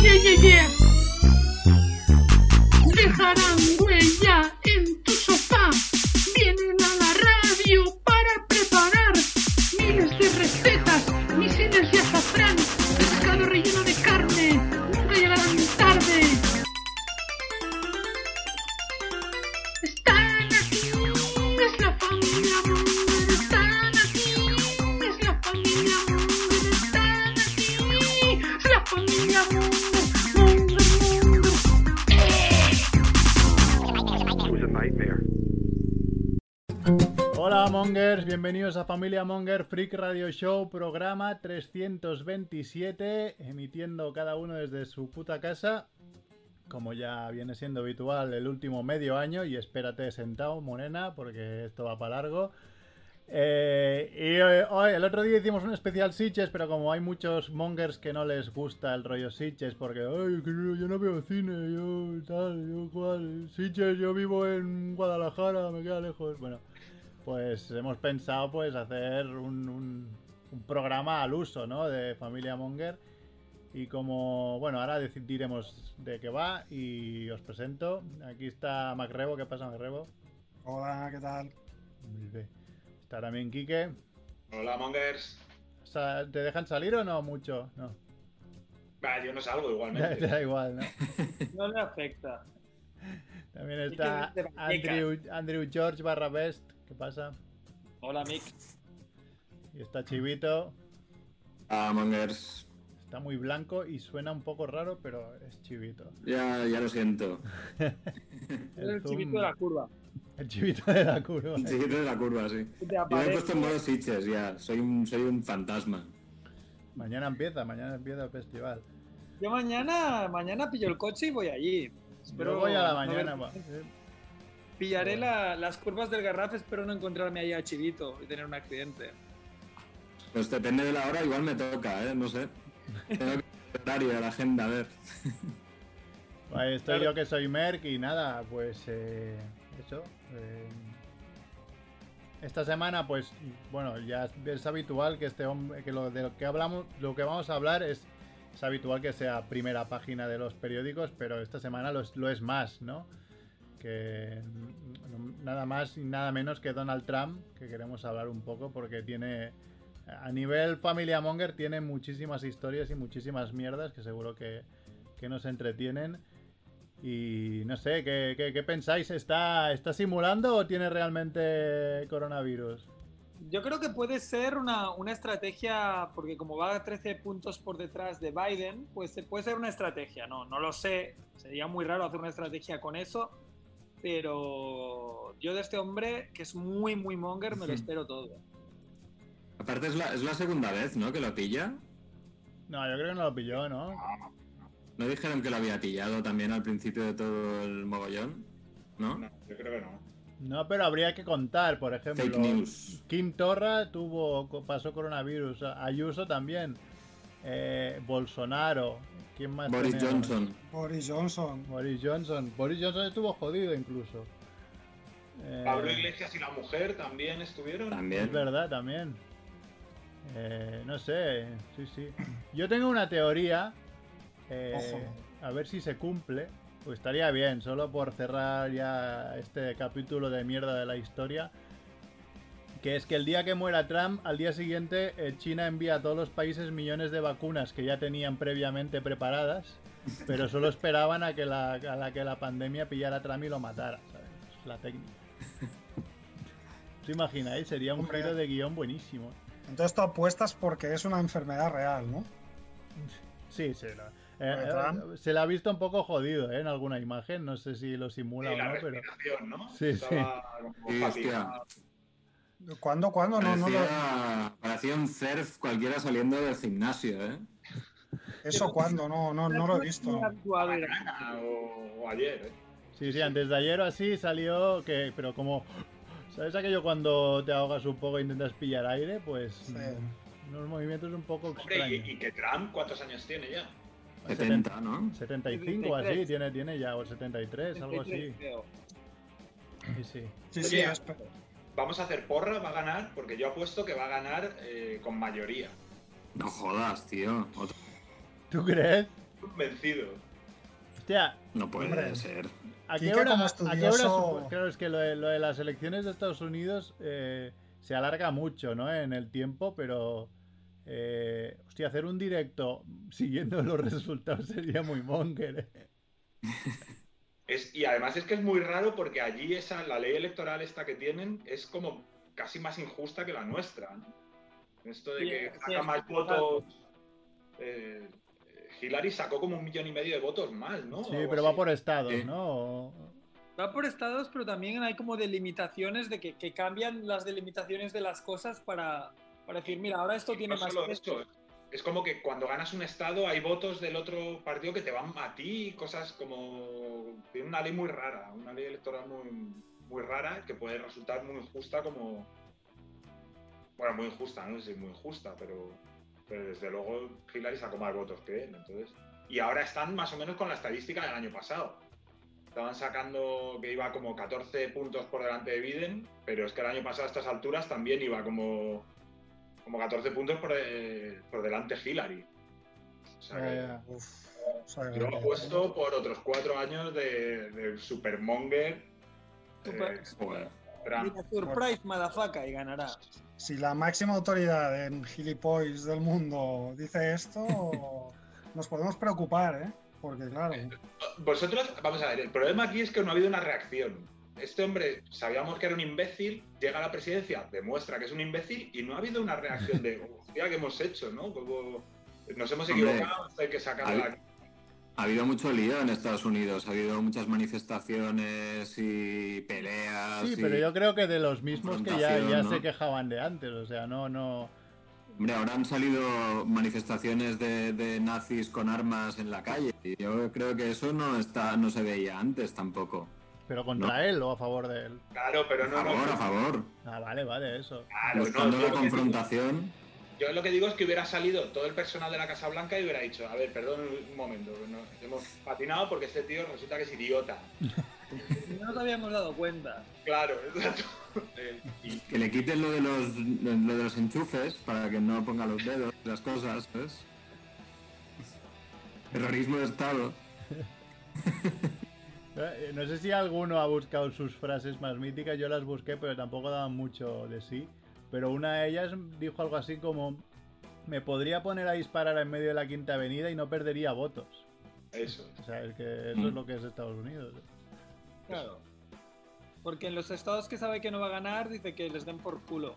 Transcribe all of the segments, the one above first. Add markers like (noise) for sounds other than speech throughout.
Yeah, yeah, yeah. Bienvenidos a Familia Monger Freak Radio Show, programa 327, emitiendo cada uno desde su puta casa, como ya viene siendo habitual el último medio año, y espérate sentado, Morena, porque esto va para largo. Eh, y hoy- el otro día hicimos un especial Sitches, pero como hay muchos mongers que no les gusta el rollo Sitches, porque Ay, yo, no veo cine, yo tal, yo cual, Sitges, yo vivo en Guadalajara, me queda lejos. Bueno, pues hemos pensado pues hacer un, un- un programa al uso, ¿no? De Familia Monger. Y como, bueno, ahora deci- diremos de qué va y os presento. Aquí está Macrebo, ¿qué pasa Macrebo? Hola, ¿qué tal? Está también Quique. Hola, Mongers. ¿Te dejan salir o no mucho? No. Yo no salgo Te igualmente. (laughs) da igual, ¿no? (laughs) No le afecta. También está. Andrew, Andrew George barra Best. ¿Qué pasa? Hola, Mick. Y está Chivito. Ah, Mongers. Está muy blanco y suena un poco raro, pero es Chivito. Ya, ya lo siento. (laughs) Es el zoom- chivito de la curva. El Chivito de la curva. Un chiquito de la curva, sí. Yo me he puesto en modo Sitches ya. Soy un, soy un fantasma. Mañana empieza, mañana empieza el festival. Yo mañana, mañana pillo el coche y voy allí. Espero Yo voy a la no mañana. ver- Pillaré la- las curvas del Garraf, espero no encontrarme ahí a Chivito y tener un accidente. Pues depende de la hora, igual me toca, ¿eh? No sé. Tengo que horario de la agenda, a ver. Estoy Claro. yo que soy Merck y nada, pues eh, eso. eh, esta semana, pues, bueno, ya es, es habitual que este hombre, que lo de lo que hablamos, lo que vamos a hablar es, es habitual que sea primera página de los periódicos, pero esta semana lo es, más, ¿no? Que nada más y nada menos que Donald Trump, que queremos hablar un poco porque tiene, a nivel familia Monger, tiene muchísimas historias y muchísimas mierdas que seguro que, que nos entretienen. Y no sé, ¿qué, qué- qué pensáis? ¿Está, ¿Está simulando o tiene realmente coronavirus? Yo creo que puede ser una, una estrategia, porque como va a 13 puntos por detrás de Biden, pues se- puede ser una estrategia. No, no lo sé. Sería muy raro hacer una estrategia con eso. Pero yo de este hombre, que es muy, muy monger, me lo espero todo. Aparte es la, es la segunda vez, ¿no? Que lo pilla. No, yo creo que no lo pilló, ¿no? ¿No dijeron que lo había pillado también al principio de todo el mogollón? ¿No? No, yo creo que no. No, pero habría que contar, por ejemplo. Fake news. Kim Torra tuvo, co- pasó coronavirus. Ayuso también. Eh, Bolsonaro. ¿Quién más? Boris tenemos? Johnson. Boris Johnson. Boris Johnson. Boris Johnson estuvo jodido incluso. Eh, Pablo Iglesias y la mujer también estuvieron. Es También. verdad, también. Eh, no sé, sí, sí. Yo tengo una teoría. eh, Ojo. a ver si se cumple. Pues estaría bien, solo por cerrar ya este capítulo de mierda de la historia. Que es que el día que muera Trump, al día siguiente eh, China envía a todos los países millones de vacunas que ya tenían previamente preparadas, pero solo esperaban a que la, a la que la pandemia pillara a Trump y lo matara. ¿sabes? Es la técnica. ¿Os imagináis? Sería un giro de guion buenísimo. Entonces tú apuestas porque es una enfermedad real, ¿no? Sí, sí. lo- eh, eh, se le ha visto un poco jodido ¿eh? en alguna imagen. No sé si lo Sí, simula o la no, pero. ¿no? Sí, sí. Estaba como Sí, fatigado. ¿Cuándo? ¿Cuándo? No, no lo... Parecía, parecía un surf cualquiera saliendo del gimnasio, ¿eh? ¿Eso cuándo? No, no, no lo he visto. O, ayer, ¿eh? Sí, sí, antes de ayer o así salió que. Pero como. ¿Sabes aquello cuando te ahogas un poco e intentas pillar aire? Pues. Sí. Unos movimientos un poco Hombre, extraños. y, y que Trump, ¿cuántos años tiene ya? 70, ¿no? 75 o así, 73. tiene, tiene ya, o 73, algo así. creo. Sí, sí. Sí, sí, Oye, es- Vamos a hacer porra, va a ganar, porque yo apuesto que va a ganar eh, con mayoría. No jodas, tío. Otro- ¿Tú crees? convencido. Hostia, No puede Hombre. ser. ¿a qué hora, a qué hora Claro, es que lo de, lo de las elecciones de Estados Unidos eh, se alarga mucho, ¿no? En el tiempo, pero... Eh, hostia, hacer un directo siguiendo (laughs) los resultados sería muy monger. ¿eh? Es, y además es que es muy raro porque allí esa, la ley electoral esta que tienen es como casi más injusta que la nuestra. ¿no? Esto de Sí, que sí, saca más votos. eh, Hillary sacó como un millón y medio de votos más, ¿no? Sí, pero va por estados. ¿no? Va por estados, pero también hay como delimitaciones de que, que cambian las delimitaciones de las cosas para, para decir, mira, ahora esto Y tiene no más peso. eso, es como que cuando ganas un estado hay votos del otro partido que te van a ti, cosas como... Tiene una ley muy rara, una ley electoral muy, muy rara que puede resultar muy injusta como... Bueno, muy injusta, no sé si muy injusta, pero, pero desde luego Hillary sacó más votos que él, entonces... Y ahora están más o menos con la estadística del año pasado. Estaban sacando que iba como 14 puntos por delante de Biden, pero es que el año pasado a estas alturas también iba como como 14 puntos por, eh, por delante Hillary. O sea, que ya. Uf, o sea, yo que- apuesto por otros cuatro años de, de Supermonger. Super- eh. Mira, surprise, madafaca, y ganará. Si la máxima autoridad en gilipollas del mundo dice esto, (laughs) nos podemos preocupar, ¿eh? Porque claro, Vosotros, vamos a ver, el problema aquí es que no ha habido una reacción. Este hombre, sabíamos que era un imbécil, llega a la presidencia, demuestra que es un imbécil y no ha habido una reacción de, (laughs) hostia, ¿qué hemos hecho? ¿no? Como, nos hemos Hombre, equivocado, hay que sacarla. hay- Ha habido mucho lío en Estados Unidos, ha habido muchas manifestaciones y peleas. Sí, y- pero yo creo que de los mismos que ya, ya confrontación, ¿no? se quejaban de antes, o sea, no, no... Hombre, ahora han salido manifestaciones de, de nazis con armas en la calle. Y yo creo que eso no está, no se veía antes tampoco. Pero contra él o a favor de él. Claro, pero A no, favor, no. a favor. Ah, vale, vale, eso. Claro, no, Buscando yo la lo que digo- confrontación. Yo lo que digo es que hubiera salido todo el personal de la Casa Blanca y hubiera dicho, a ver, perdón un momento, no- hemos patinado porque este tío resulta que es idiota. (laughs) No nos habíamos dado cuenta. Claro, exacto. (laughs) Que le quiten lo de los, lo de los enchufes para que no ponga los dedos, las cosas, ¿ves? Terrorismo de Estado. (laughs) Eh, No sé si alguno ha buscado sus frases más míticas, yo las busqué, pero tampoco daban mucho de sí. Pero una de ellas dijo algo así como, me podría poner a disparar en medio de la Quinta Avenida y no perdería votos. eso. O sea, es que eso es lo que es Estados Unidos. Claro. Porque en los estados que sabe que no va a ganar, dice que les den por culo.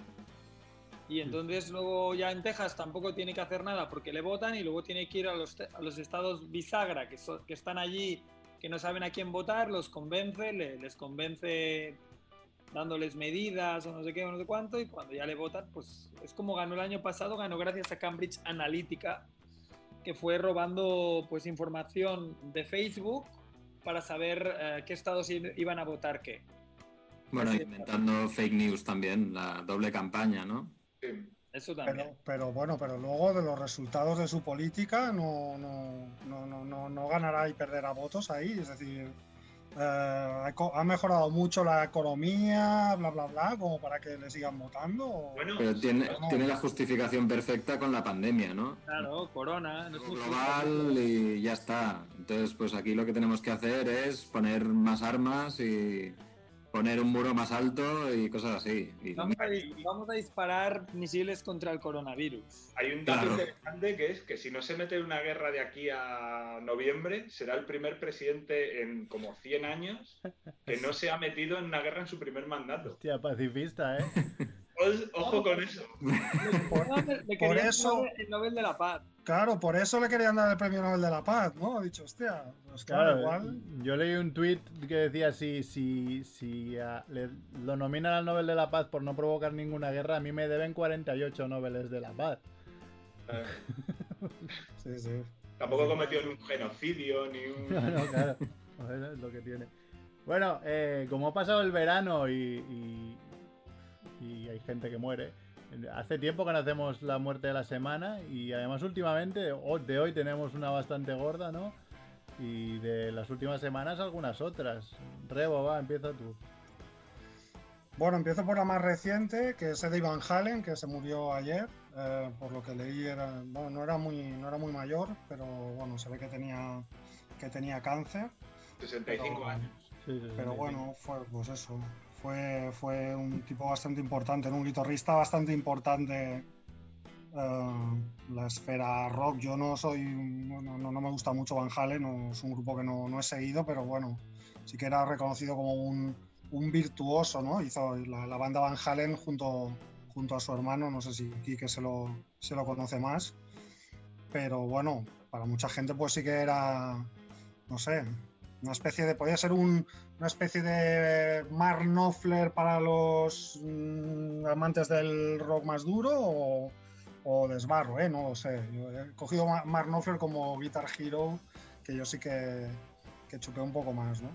Y entonces luego ya en Texas tampoco tiene que hacer nada porque le votan y luego tiene que ir a los, a los estados bisagra que, so- que están allí, que no saben a quién votar, los convence, le- les convence dándoles medidas o no sé qué o no sé cuánto y cuando ya le votan, pues es como ganó el año pasado, ganó gracias a Cambridge Analytica, que fue robando pues información de Facebook para saber eh, qué estados iban a votar qué. Bueno, inventando fake news también, la doble campaña, ¿no? Sí. Eso también. pero, pero bueno, pero luego de los resultados de su política no, no, no, no, no, no ganará y perderá votos ahí. Es decir, eh, ha mejorado mucho la economía, bla, bla, bla, como para que le sigan votando. o- Bueno, Pero tiene, no. tiene la justificación perfecta con la pandemia, ¿no? Claro, corona. no es global y ya está. Entonces, pues aquí lo que tenemos que hacer es poner más armas y poner un muro más alto y cosas así. Y Vamos a, dis- vamos a disparar misiles contra el coronavirus. hay un dato Claro. interesante que es que si no se mete en una guerra de aquí a noviembre, será el primer presidente en como 100 años que no se ha metido en una guerra en su primer mandato. Hostia, pacifista, ¿eh? (laughs) Ojo con eso. Por- le- querían eso- dar el Nobel de la Paz. Claro, por eso le querían dar el premio Nobel de la Paz, ¿no? Ha dicho, hostia, pues claro, Claro, igual. yo leí un tweet que decía si, si, si le- lo nominan al Nobel de la Paz por no provocar ninguna guerra, a mí me deben 48 Nobeles de la Paz. (laughs) Sí, sí. tampoco cometió ni un genocidio ni un. (laughs) No, no, claro. Bueno, es lo que tiene. Bueno, eh, como ha pasado el verano y, y- y hay gente que muere, hace tiempo que no hacemos la muerte de la semana y además últimamente, de hoy tenemos una bastante gorda, ¿no? Y de las últimas semanas algunas otras. Rebo, va, empieza tú. Bueno, empiezo por la más reciente, que es Eddie Van Halen, que se murió ayer. eh, por lo que leí, era, bueno, no, era muy, no era muy mayor, pero bueno, se ve que tenía, que tenía cáncer. 65 Pero- años. Sí, sí, sí, Pero sí. bueno, fue pues eso. Fue, fue un tipo bastante importante, ¿no? un guitarrista bastante importante. eh, la esfera rock. Yo no soy. No, no- no me gusta mucho Van Halen, no, es un grupo que no, no he seguido, pero bueno, sí que era reconocido como un, un virtuoso, ¿no? Hizo la, la banda Van Halen junto, junto a su hermano, no sé si Quique se lo, se lo conoce más. Pero bueno, para mucha gente, pues sí que era. No sé, una especie de. Podía ser un, una especie de Mark Knopfler para los mm, amantes del rock más duro o, desbarro, ¿eh? No lo sé. He cogido Ma- Mark Knopfler como Guitar Hero, que yo sí que, que chupé un poco más, ¿no?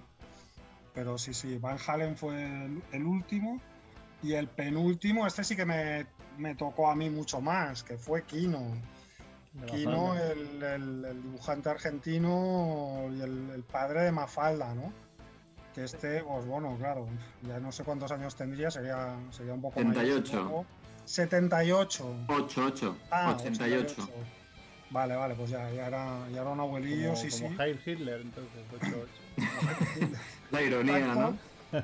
Pero sí, sí, Van Halen fue el, el último y el penúltimo, este sí que me, me tocó a mí mucho más, que fue Kino. Mafalda. el, el- el dibujante argentino y el, el padre de Mafalda, ¿no? Que este, pues bueno, claro, ya no sé cuántos años tendría, sería, sería un poco mayor, 78. supongo. 78. 8, 8, Ah, 88. Vale, vale, pues ya, ya, era, ya era un abuelillo, como, sí, como sí. Heil Hitler, entonces, 8-8. (laughs) La ironía, ¿no?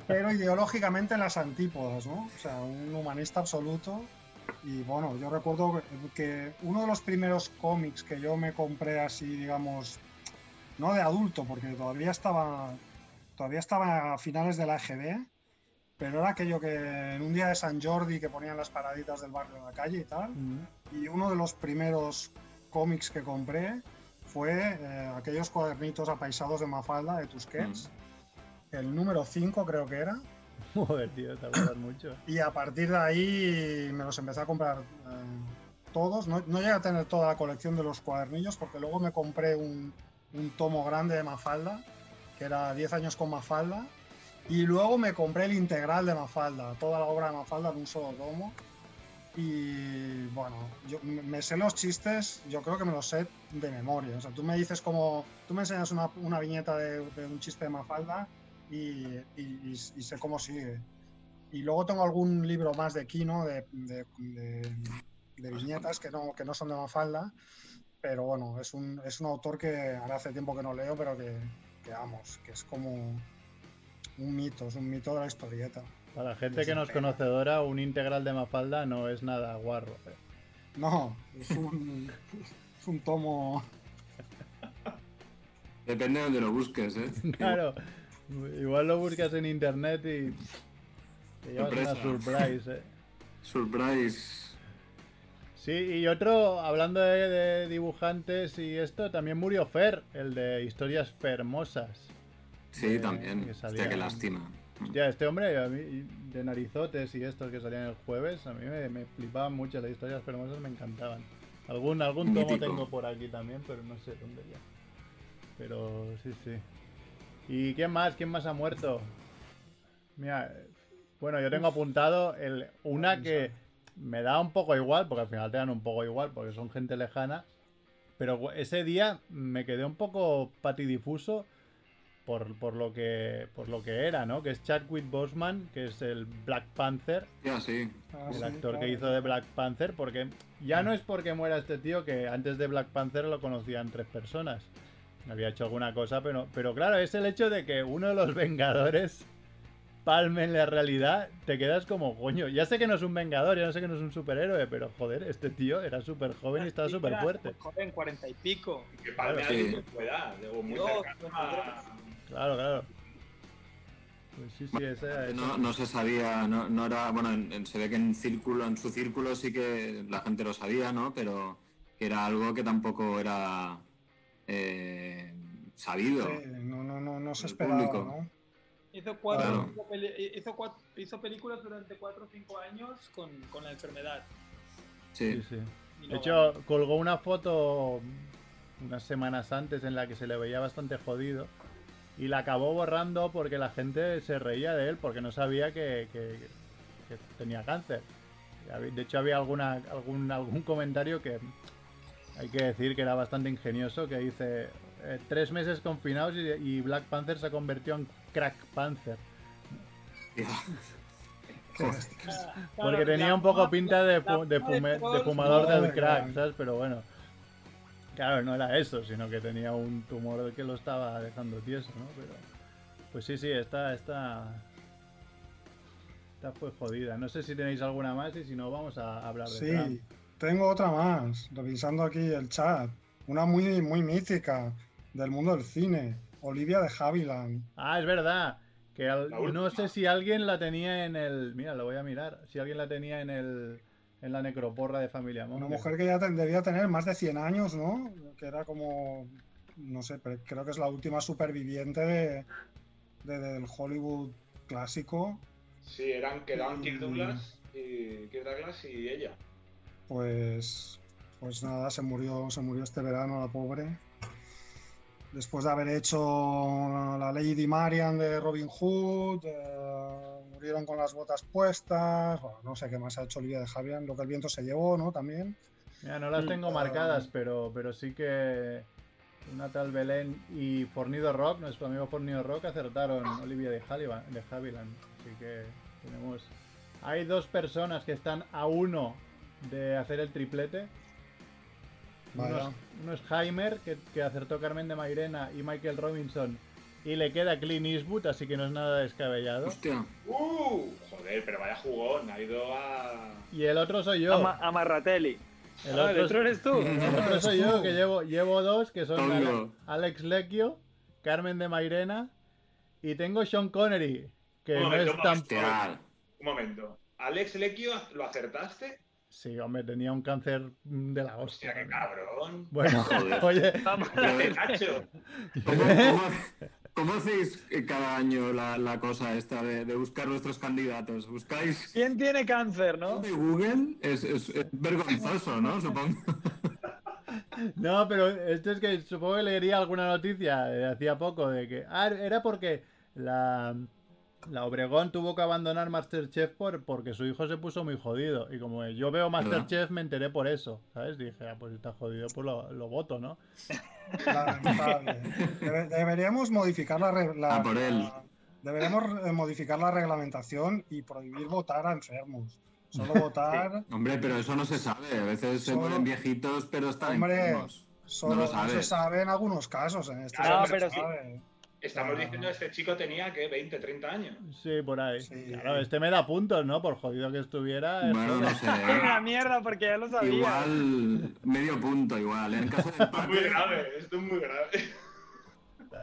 Pero ideológicamente en las antípodas, ¿no? O sea, un humanista absoluto. Y bueno, yo recuerdo que- uno de los primeros cómics que yo me compré así, digamos, no de adulto, porque todavía estaba, todavía estaba a finales de la EGB, pero era aquello que en un día de San Jordi que ponían las paraditas del barrio en la calle y tal. Y uno de los primeros cómics que compré fue eh, aquellos cuadernitos apaisados de Mafalda de Tusquets. El número 5 creo que era. (laughs) Joder, tío, te acuerdas mucho. Y a partir de ahí me los empecé a comprar eh, todos. No, no llegué a tener toda la colección de los cuadernillos porque luego me compré un, un tomo grande de Mafalda, que era 10 años con Mafalda. Y luego me compré el integral de Mafalda, toda la obra de Mafalda en un solo tomo. Y bueno, yo me sé los chistes, yo creo que me los sé de memoria. O sea, tú me dices como, tú me enseñas una, una viñeta de, de un chiste de Mafalda y, y- y- sé cómo sigue. Y luego tengo algún libro más de Kino, de, de- de- de viñetas que no, que no son de Mafalda, pero bueno, es un, es un autor que ahora hace tiempo que no leo, pero que, que vamos, que es como un mito, es un mito de la historieta. Para la gente que no es conocedora, un integral de Mafalda no es nada guarro. eh. No, es un, es un tomo... Depende de donde lo busques, ¿eh? Claro, igual lo buscas en internet y te llevas una surprise. eh. Surprise. Sí, y otro, hablando de, de dibujantes y esto, también murió Fer, el de historias fermosas. Sí, también. que Hostia, qué lástima. Ya, este hombre a mí, de narizotes y estos que salían el jueves, a mí me, me flipaban mucho, las historias fermosas me encantaban. Algún, algún tomo Mítico. tengo por aquí también, pero no sé dónde ya. Pero sí, sí. ¿Y quién más? ¿Quién más ha muerto? Mira, eh, bueno, yo tengo apuntado el, una que me da un poco igual, porque al final te dan un poco igual, porque son gente lejana. Pero ese día me quedé un poco patidifuso por, por lo que por lo que era, ¿no? Que es Chadwick Boseman, que es el Black Panther, Ya, sí. Ah, el sí, actor que hizo de Black Panther, porque ya no es porque muera este tío, que antes de Black Panther lo conocían tres personas. Había hecho alguna cosa, pero, pero claro, es el hecho de que uno de los (laughs) Vengadores palme en la realidad, te quedas como, coño, ya sé que no es un Vengador, ya no sé que no es un superhéroe, pero joder, este tío era súper joven y estaba súper fuerte. Joven, cuarenta y pico. Que palme a Sí. alguien de tu edad, muy a... Claro, claro. Pues sí, sí, esa, esa- No, no se sabía, no, no era, bueno, en- en- se ve que en círculo, en su círculo sí que la gente lo sabía, ¿no? Pero que era algo que tampoco era eh, sabido. Sí, no, no, no, no se esperaba. Hizo, cuatro, Claro. hizo, películas durante 4 o 5 años con, con la enfermedad. Sí. sí, De hecho, colgó una foto unas semanas antes en la que se le veía bastante jodido y la acabó borrando porque la gente se reía de él porque no sabía que, que- que tenía cáncer. De hecho, había alguna, algún, algún comentario que hay que decir que era bastante ingenioso, que dice eh, tres meses confinados y, y Black Panther se convirtió en Crack Panther. (laughs) Porque tenía un poco pinta de, fu- de, fume- de fumador del crack. ¿sabes? Pero bueno. Claro, no era eso, sino que tenía un tumor que lo estaba dejando tieso, ¿no? Pero. Pues sí, sí, esta, esta. Esta fue jodida. No sé si tenéis alguna más y si no, vamos a hablar de Trump. Tengo otra más, revisando aquí el chat. Una muy, muy mítica del mundo del cine, Olivia de Havilland. Ah, es verdad. Que al- no sé si alguien la tenía en el. Mira, lo voy a mirar. Si alguien la tenía en el. En la necroporra de Familia Una Monger. mujer que ya te- debía tener más de 100 años, ¿no? Que era como, no sé, pero creo que es la última superviviente de, de- del Hollywood clásico. Sí, eran, quedaban Kirk Mm. Douglas y Kirk Douglas y ella. Pues, pues nada, se murió, se murió este verano la pobre. Después de haber hecho la Lady Marian de Robin Hood, eh, murieron con las botas puestas. Bueno, no sé qué más ha hecho Olivia de Javier, lo que el viento se llevó, ¿no? También. Mira, no las tengo Mm. marcadas, pero, pero sí que una tal Belén y Fornido Rock, nuestro amigo Fornido Rock, acertaron Olivia de, Haviland, de Havilland. Así que tenemos. Hay dos personas que están a uno de hacer el triplete. Uno es, uno es Heimer, que, que acertó Carmen de Mairena y Michael Robinson. Y le queda Clint Eastwood, así que no es nada descabellado. Hostia. ¡Uh! Joder, pero vaya jugón, ha ido a. Y el otro soy yo. Ama- Amarratelli. El Ah, el otro, eres tú. (laughs) el otro soy yo, que llevo, llevo dos, que son Tongo. Ale- Alex Lecchio, Carmen de Mairena y tengo Sean Connery, que Un no momento, es un tan... Un momento. Alex Lecchio, ¿lo acertaste? Sí, hombre, tenía un cáncer de la hostia. Hostia, qué cabrón. Bueno, Joder. (laughs) oye, Pero, ¡Qué cacho! ¿Cómo, cómo, cómo hacéis cada año la, la cosa esta de, de buscar vuestros candidatos? ¿Buscáis ¿Quién tiene cáncer, no? de Google? Es, es- es vergonzoso, ¿no? Supongo. (laughs) no, pero esto es que supongo que leería alguna noticia de hacía poco de que... Ah, era porque la... La Obregón tuvo que abandonar Masterchef por, porque su hijo se puso muy jodido. Y como yo veo Masterchef, me enteré por eso. ¿Sabes? Dije, ah, pues está jodido, pues lo, lo voto, ¿no? Lamentable. (laughs) Debe- deberíamos modificar la, la- A por él. la- deberíamos eh, modificar la reglamentación y prohibir votar a enfermos. Solo votar, Hombre, pero eso no se sabe. A veces se Solo- mueren viejitos, pero están Hombre, enfermos. solo No lo no, se sabe en algunos casos. En este Claro, no se pero sí. Estamos Ah. diciendo que este chico tenía, ¿qué? 20, 30 años. Sí, por ahí. Sí. Claro, este me da puntos, ¿no? Por jodido que estuviera. es Bueno, no sé. Ay, una mierda, porque ya lo sabía. Igual medio punto, igual. En caso de Esto es (laughs) muy empate, grave, esto es muy grave.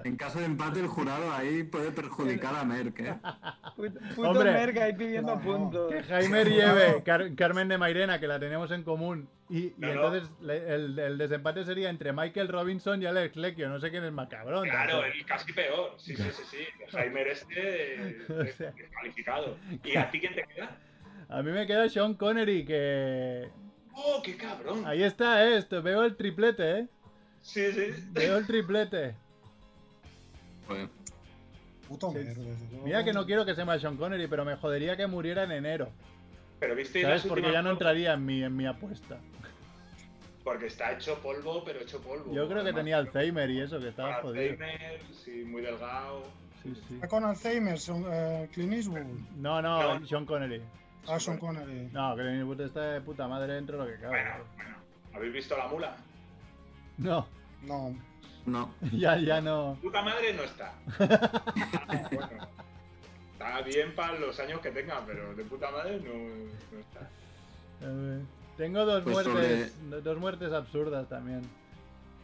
En caso de empate el jurado ahí puede perjudicar a Merck, ¿eh? (laughs) Puto, puto Hombre. merca ahí pidiendo No, puntos. Que Jaime lleve Car- Carmen de Mairena, que la tenemos en común. Y, No, entonces el, el desempate sería entre Michael Robinson y Alex Lecchio. No sé quién es más cabrón. Claro, el casi peor. Sí, sí, sí, sí. Jaime este (laughs) eh, O sea. descalificado. ¿Y a ti quién te queda? A mí me queda Sean Connery, que. ¡Oh, qué cabrón! Ahí está esto. Veo el triplete, ¿eh? Sí, sí. Veo el triplete. Joder. Puto Sí. mierda. Mira que no quiero que se llame Sean Connery, pero me jodería que muriera en enero. Pero viste ¿Sabes? Porque últimas ya no entraría en mi, en mi apuesta. Porque está hecho polvo, pero hecho polvo. Yo creo que tenía Alzheimer y eso, que estaba jodido. Alzheimer, sí, muy delgado. Sí, sí. Está con Alzheimer, son, eh, Clint Eastwood. No, no, No. Sean Connery. Ah, Sean Connery. No, Clint Eastwood está de puta madre dentro de lo que cabe. Bueno, bueno. ¿Habéis visto la mula? No, No. No. (laughs) ya, ya no. Puta madre no está. (laughs) Bueno. Está bien para los años que tenga, pero de puta madre no, no está. A ver, Tengo dos Pues muertes, dos muertes absurdas también.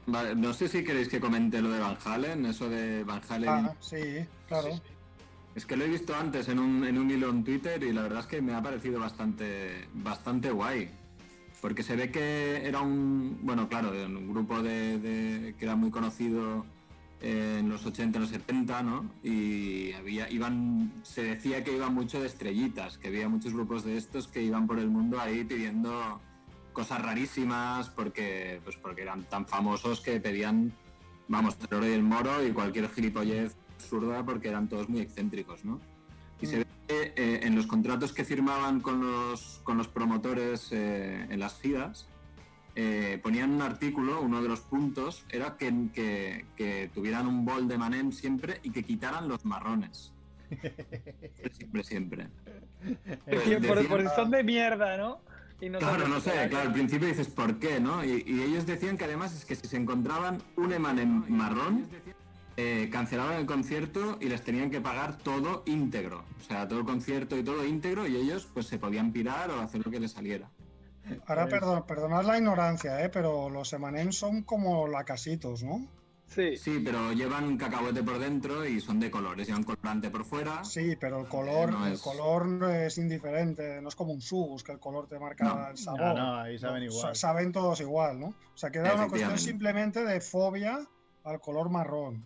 Vale, no sé si queréis que comente lo de Van Halen, eso de Van Halen. Ah, sí, claro. Sí, sí. Es que lo he visto antes en un, en un hilo en Twitter y la verdad es que me ha parecido bastante, bastante guay. Porque se ve que era un, bueno, claro, un grupo de, que era muy conocido en los 80, en los 70, ¿no? Y había, iban, se decía que iban mucho de estrellitas, que había muchos grupos de estos que iban por el mundo ahí pidiendo cosas rarísimas porque, pues porque eran tan famosos que pedían, vamos, oro y el moro y cualquier gilipollez absurda porque eran todos muy excéntricos, ¿no? Y se ve que eh, en los contratos que firmaban con los, con los promotores eh, en las giras, eh, ponían un artículo, uno de los puntos era que, que- que tuvieran un bol de manem siempre y que quitaran los marrones. (laughs) Siempre, siempre. Pues por, decían- por son de mierda, ¿no? Y no Claro, no sé, claro, al principio dices por qué, ¿no? Y, y ellos decían que además es que si se encontraban un Emanem marrón, eh, cancelaban el concierto y les tenían que pagar todo íntegro. O sea, todo el concierto y todo íntegro y ellos pues se podían pirar o hacer lo que les saliera. Ahora, Pues- perdón, perdonad la ignorancia, ¿eh? pero los Emanem son como lacasitos, ¿no? Sí. Sí, pero llevan cacahuete por dentro y son de colores, llevan colorante por fuera. Sí, pero el color, No el es- color es indiferente, no es como un subus, que el color te marca No. el sabor. No, no, ahí saben No, igual. sa- Saben todos igual, ¿no? O sea, que era una cuestión simplemente de fobia al color marrón.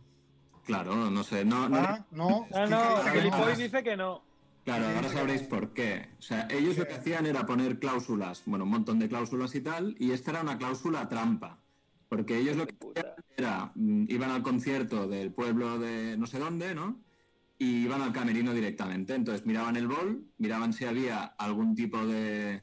Claro, no sé, no, no- Ah, no. No, no, Gilipoy dice que no. Claro, ahora sabréis por qué. O sea, ellos lo que hacían era poner cláusulas, bueno, un montón de cláusulas y tal, y esta era una cláusula trampa. Porque ellos lo que Puta. era, mm, iban al concierto del pueblo de no sé dónde, ¿no? Y iban al camerino directamente. Entonces miraban el bol, miraban si había algún tipo de,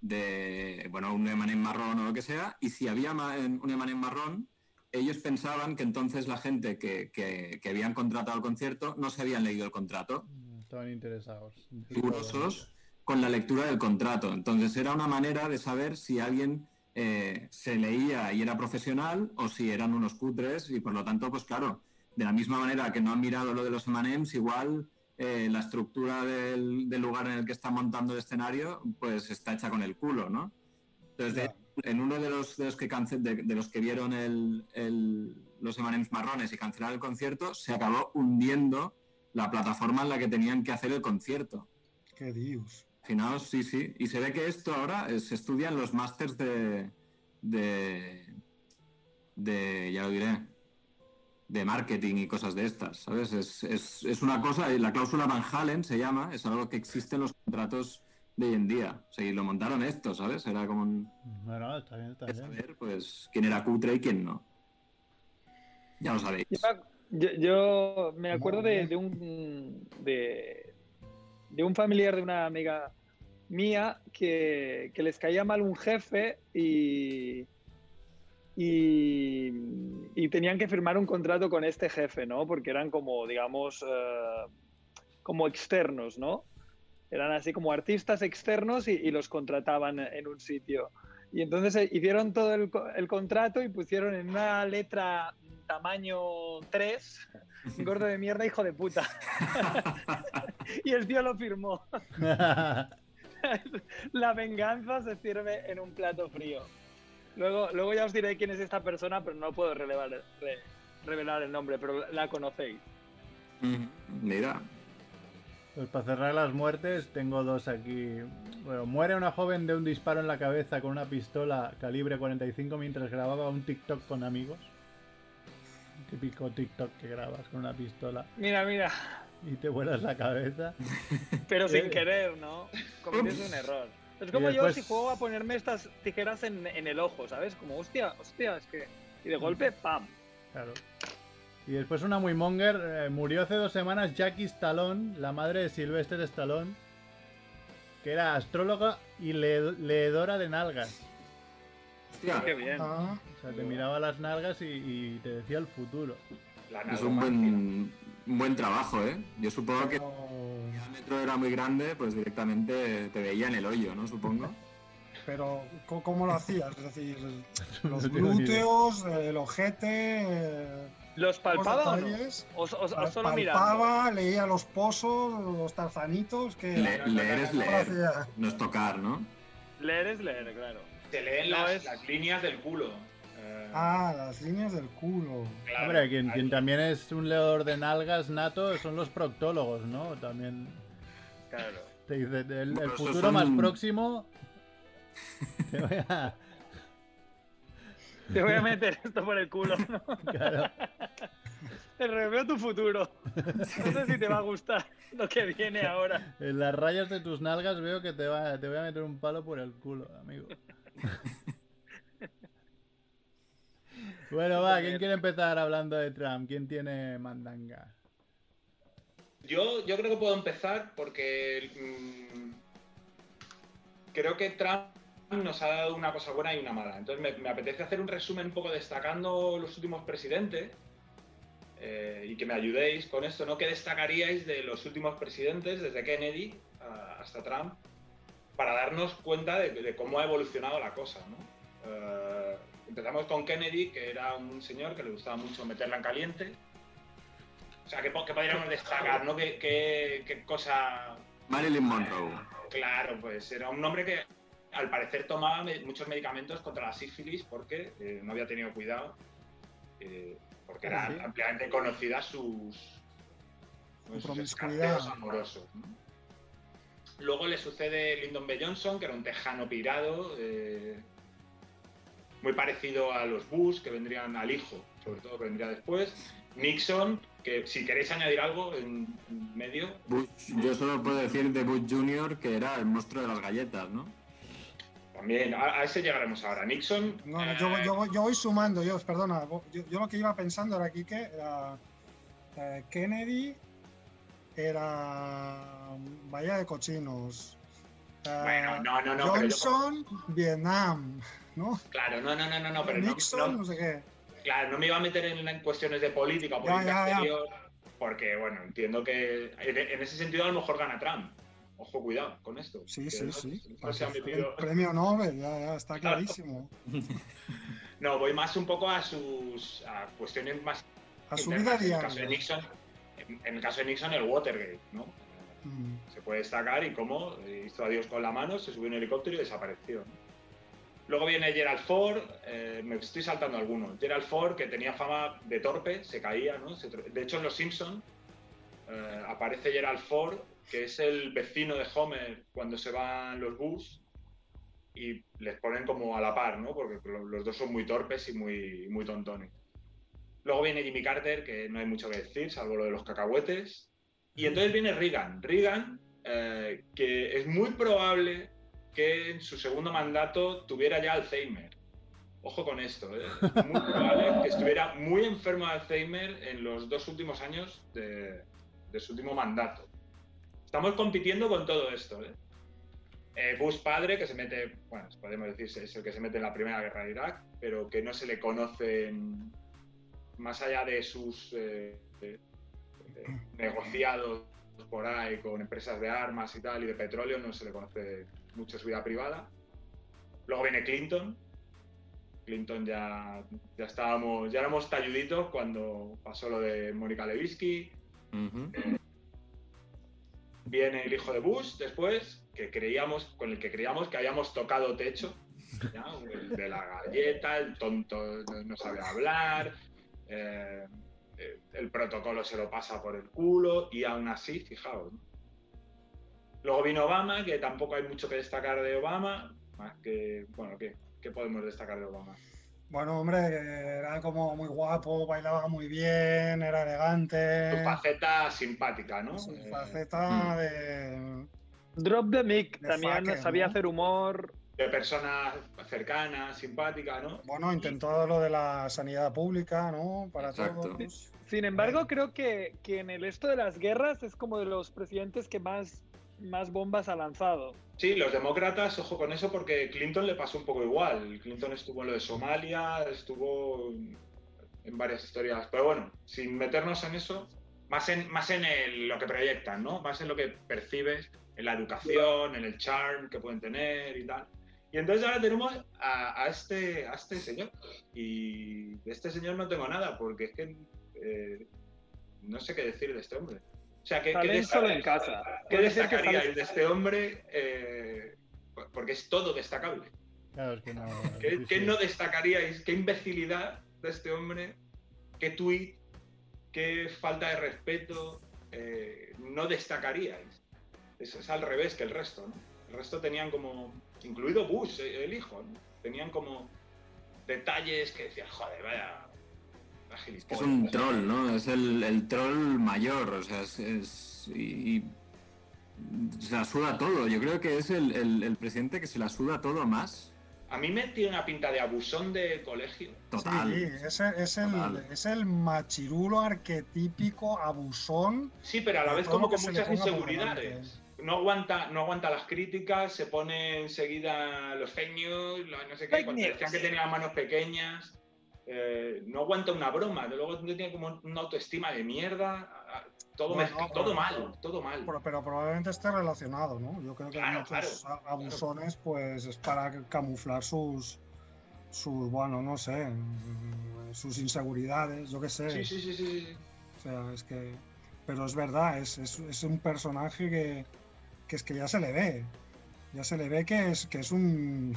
de bueno, un emanem marrón o lo que sea, y si había un emanem marrón, ellos pensaban que entonces la gente que, que- que habían contratado el concierto no se habían leído el contrato Estaban interesados. rigurosos con la lectura del contrato. Entonces era una manera de saber si alguien eh, se leía y era profesional o si eran unos cutres y por lo tanto, pues claro, de la misma manera que no han mirado lo de los Emanems, igual eh, la estructura del, del lugar en el que está montando el escenario, pues está hecha con el culo, ¿no? Entonces, de- en uno de los, de los que cance- de, de los que vieron el- el- los Emanems marrones y cancelaron el concierto, se acabó hundiendo la plataforma en la que tenían que hacer el concierto. Qué dios. Fijaos, sí, sí. Y se ve que esto ahora se estudia en los másters de, de. de. ya lo diré. de marketing y cosas de estas, ¿sabes? Es, es, es una cosa, y la cláusula Van Halen se llama, es algo que existe en los contratos de hoy en día. O sea, y lo montaron esto, ¿sabes? Era como un. Bueno, está bien, está bien. saber, pues, quién era cutre y quién no. Ya lo sabéis. Yo, me- yo- yo me acuerdo de, un de, de un familiar de una amiga mía que, que les caía mal un jefe y, y, y tenían que firmar un contrato con este jefe, ¿no? Porque eran como, digamos, eh, como externos, ¿no? Eran así como artistas externos y, y los contrataban en un sitio. Y entonces eh, hicieron todo el, el contrato y pusieron en una letra tamaño 3, (laughs) gordo de mierda, hijo de puta. (laughs) y el tío lo firmó. (laughs) La venganza se sirve en un plato frío. Luego, luego ya os diré quién es esta persona, pero no puedo relevar- re- revelar el nombre, pero la conocéis. Mira, Pues para cerrar las muertes, tengo dos aquí. Bueno, muere una joven de un disparo en la cabeza con una pistola calibre 45 mientras grababa un TikTok con amigos. Un típico TikTok que grabas con una pistola Mira, mira, y te vuelas la cabeza. (laughs) pero Eh. sin querer, ¿no? Cometes un error. Es como yo si juego a ponerme estas tijeras en, en el ojo, ¿sabes? Como, hostia, hostia, es que... Y de golpe, ¡pam! Claro. Y después una muy monger. eh, murió hace dos semanas Jackie Stallone, la madre de Sylvester Stallone, que era astróloga y le- leedora de nalgas. hostia, ¡Qué bien! Ah, O sea, te miraba las nalgas y, y te decía el futuro. La es un buen, un buen trabajo, ¿eh? Yo supongo que pero- el diámetro era muy grande, pues directamente te veía en el hoyo, ¿no? Supongo. Pero, ¿cómo, lo hacías? Es decir, (laughs) los glúteos, el ojete. ¿Los palpaba o no? detalles. ¿O, o- o Pal- solo mirando? palpaba, leía los pozos, los tarzanitos. que Le- leer es ¿Cómo lo leer, no es tocar, ¿no? Leer es leer, claro. Se leen No las, es- las líneas del culo. Eh, Ah, las líneas del culo. claro, Hombre, quien, también es un leedor de nalgas nato son los proctólogos, ¿no? También Claro. te dice, el, futuro son- más próximo... (laughs) Te voy a... (laughs) Te voy a meter esto por el culo, ¿no? (laughs) Claro. Te reveo tu futuro. No sé si te va a gustar lo que viene ahora. En las rayas de tus nalgas veo que te, va, te voy a meter un palo por el culo, amigo. (laughs) Bueno, va, ¿quién quiere empezar hablando de Trump? ¿Quién tiene mandanga? Yo, yo creo que puedo empezar porque mm, creo que Trump nos ha dado una cosa buena y una mala. Entonces me, me apetece hacer un resumen un poco destacando los últimos presidentes. eh, y que me ayudéis con esto, ¿no? ¿Qué destacaríais de los últimos presidentes, desde Kennedy hasta Trump, para darnos cuenta de, de cómo ha evolucionado la cosa, ¿no? Eh, empezamos con Kennedy, que era un señor que le gustaba mucho meterla en caliente. O sea, ¿qué, qué podríamos destacar, no? ¿Qué, qué- qué cosa Marilyn Monroe. Claro, pues era un hombre que al parecer tomaba muchos medicamentos contra la sífilis porque eh, no había tenido cuidado, eh, porque Ah, eran sí. ampliamente conocidas sus, sus promiscuidad. escarceos amorosos. ¿no? Luego le sucede Lyndon B. Johnson, que era un tejano pirado, eh, muy parecido a los Bush, que vendrían al hijo, sobre todo que vendría después. Nixon, que si queréis añadir algo en en medio, Bush, yo solo puedo decir de Bush Jr. que era el monstruo de las galletas, ¿no? También, a, a ese llegaremos ahora. Nixon. No, no, eh, yo, yo, voy- yo voy sumando, yo, perdona, yo, yo lo que iba pensando era aquí que era, eh, Kennedy era Bahía de Cochinos. Eh, Bueno, no, no, no, pero yo- Johnson, Vietnam, ¿no? Claro, no, no, no, no, no, pero no, Nixon, no- no, sé qué. claro, no me iba a meter en, cuestiones de política política ya, ya. exterior, porque, bueno, entiendo que en, en ese sentido a lo mejor gana Trump. Ojo, cuidado con esto. Sí, sí, no- sí. no se ha El metido- premio Nobel, ya, ya, está Claro. clarísimo. (laughs) No, voy más un poco a sus a cuestiones más A su En el caso de. Nixon, en, en el caso de Nixon, el Watergate, ¿no? Mm. Se puede destacar y cómo eh, hizo adiós con la mano, se subió en un helicóptero y desapareció. ¿no? Luego viene Gerald Ford, eh, me estoy saltando algunos. Gerald Ford, que tenía fama de torpe, se caía, ¿no? Se de hecho, en Los Simpsons aparece Gerald Ford, que es el vecino de Homer cuando se van los Bush y les ponen como a la par, ¿no? Porque lo- los dos son muy torpes y muy, muy tontones. Luego viene Jimmy Carter, que no hay mucho que decir, salvo lo de los cacahuetes. Y entonces viene Reagan. Reagan, eh, que es muy probable que en su segundo mandato tuviera ya Alzheimer. Ojo con esto, ¿eh? Es muy probable que estuviera muy enfermo de Alzheimer en los dos últimos años de su último mandato. Estamos compitiendo con todo esto, ¿eh? Eh, Bush padre, que se mete, bueno, podemos decir, es el que se mete en la primera guerra de Irak, pero que no se le conocen, más allá de sus eh, eh, eh, negociados por ahí con empresas de armas y tal, y de petróleo, no se le conoce mucho su vida privada. Luego viene Clinton. Clinton ya, ya estábamos, ya éramos talluditos cuando pasó lo de Mónica Lewinsky. Ujú. Viene el hijo de Bush después, que creíamos, con el que creíamos que habíamos tocado techo. ¿ya? El de la galleta, el tonto no, sabe hablar, eh, eh, el protocolo se lo pasa por el culo y aún así, fijaos. Luego vino Obama, que tampoco hay mucho que destacar de Obama, más que, bueno, ¿qué, qué podemos destacar de Obama? Bueno, hombre, era como muy guapo, bailaba muy bien, era elegante. Tu faceta simpática, ¿no? Su Eh, faceta de. Drop the mic, De también fucker, sabía ¿no? hacer humor. de persona cercana, simpática, ¿no? Bueno, intentó lo de la sanidad pública, ¿no? Para Exacto. todos. Sin embargo, creo que, que en el esto de las guerras es como de los presidentes que más, más bombas ha lanzado. Sí, los demócratas, ojo con eso, porque Clinton le pasó un poco igual. Clinton estuvo en lo de Somalia, estuvo en varias historias. Pero bueno, sin meternos en eso, más en, más en lo que proyectan, ¿no? Más en lo que percibes, en la educación, en el charm que pueden tener y tal. Y entonces ahora tenemos a, a este, a este señor. Y de este señor no tengo nada, porque es que eh, no sé qué decir de este hombre. O sea, que, Salen solo en casa. ¿Qué ser que sale- de este hombre? Eh, porque es todo destacable. Claro, es que no. ¿Qué, sí, qué no destacaríais? ¿Qué imbecilidad de este hombre? ¿Qué tuit? ¿Qué falta de respeto? eh, no destacaríais? Es, es al revés que el resto, ¿no? El resto tenían como, incluido Bush, el hijo, ¿no? tenían como detalles que decían, joder, vaya, Es gilipollas". un troll, ¿no? Es el, el troll mayor, o sea, es... es- y, y se la suda todo. Yo creo que es el, el- el presidente que se la suda todo más. A mí me tiene una pinta de abusón de colegio. Total. Sí, es el, es, el, Total. es el machirulo arquetípico abusón. Sí, pero a la vez como con muchas inseguridades. No aguanta, no aguanta las críticas, se pone enseguida los fake news, no sé qué, Fake cuando news. decían que tenía las manos pequeñas. Eh, no aguanta una broma, luego tiene como una autoestima de mierda, todo, Bueno, todo mal, todo mal. Pero, pero probablemente esté relacionado, ¿no? Yo creo que Claro, muchos claro, abusones, pues es para camuflar sus, sus, bueno, no sé, sus inseguridades, yo qué sé. Sí, sí, sí, sí, sí. O sea, es que. Pero es verdad, es, es, es un personaje que, que es que ya se le ve. Ya se le ve que es, que es un.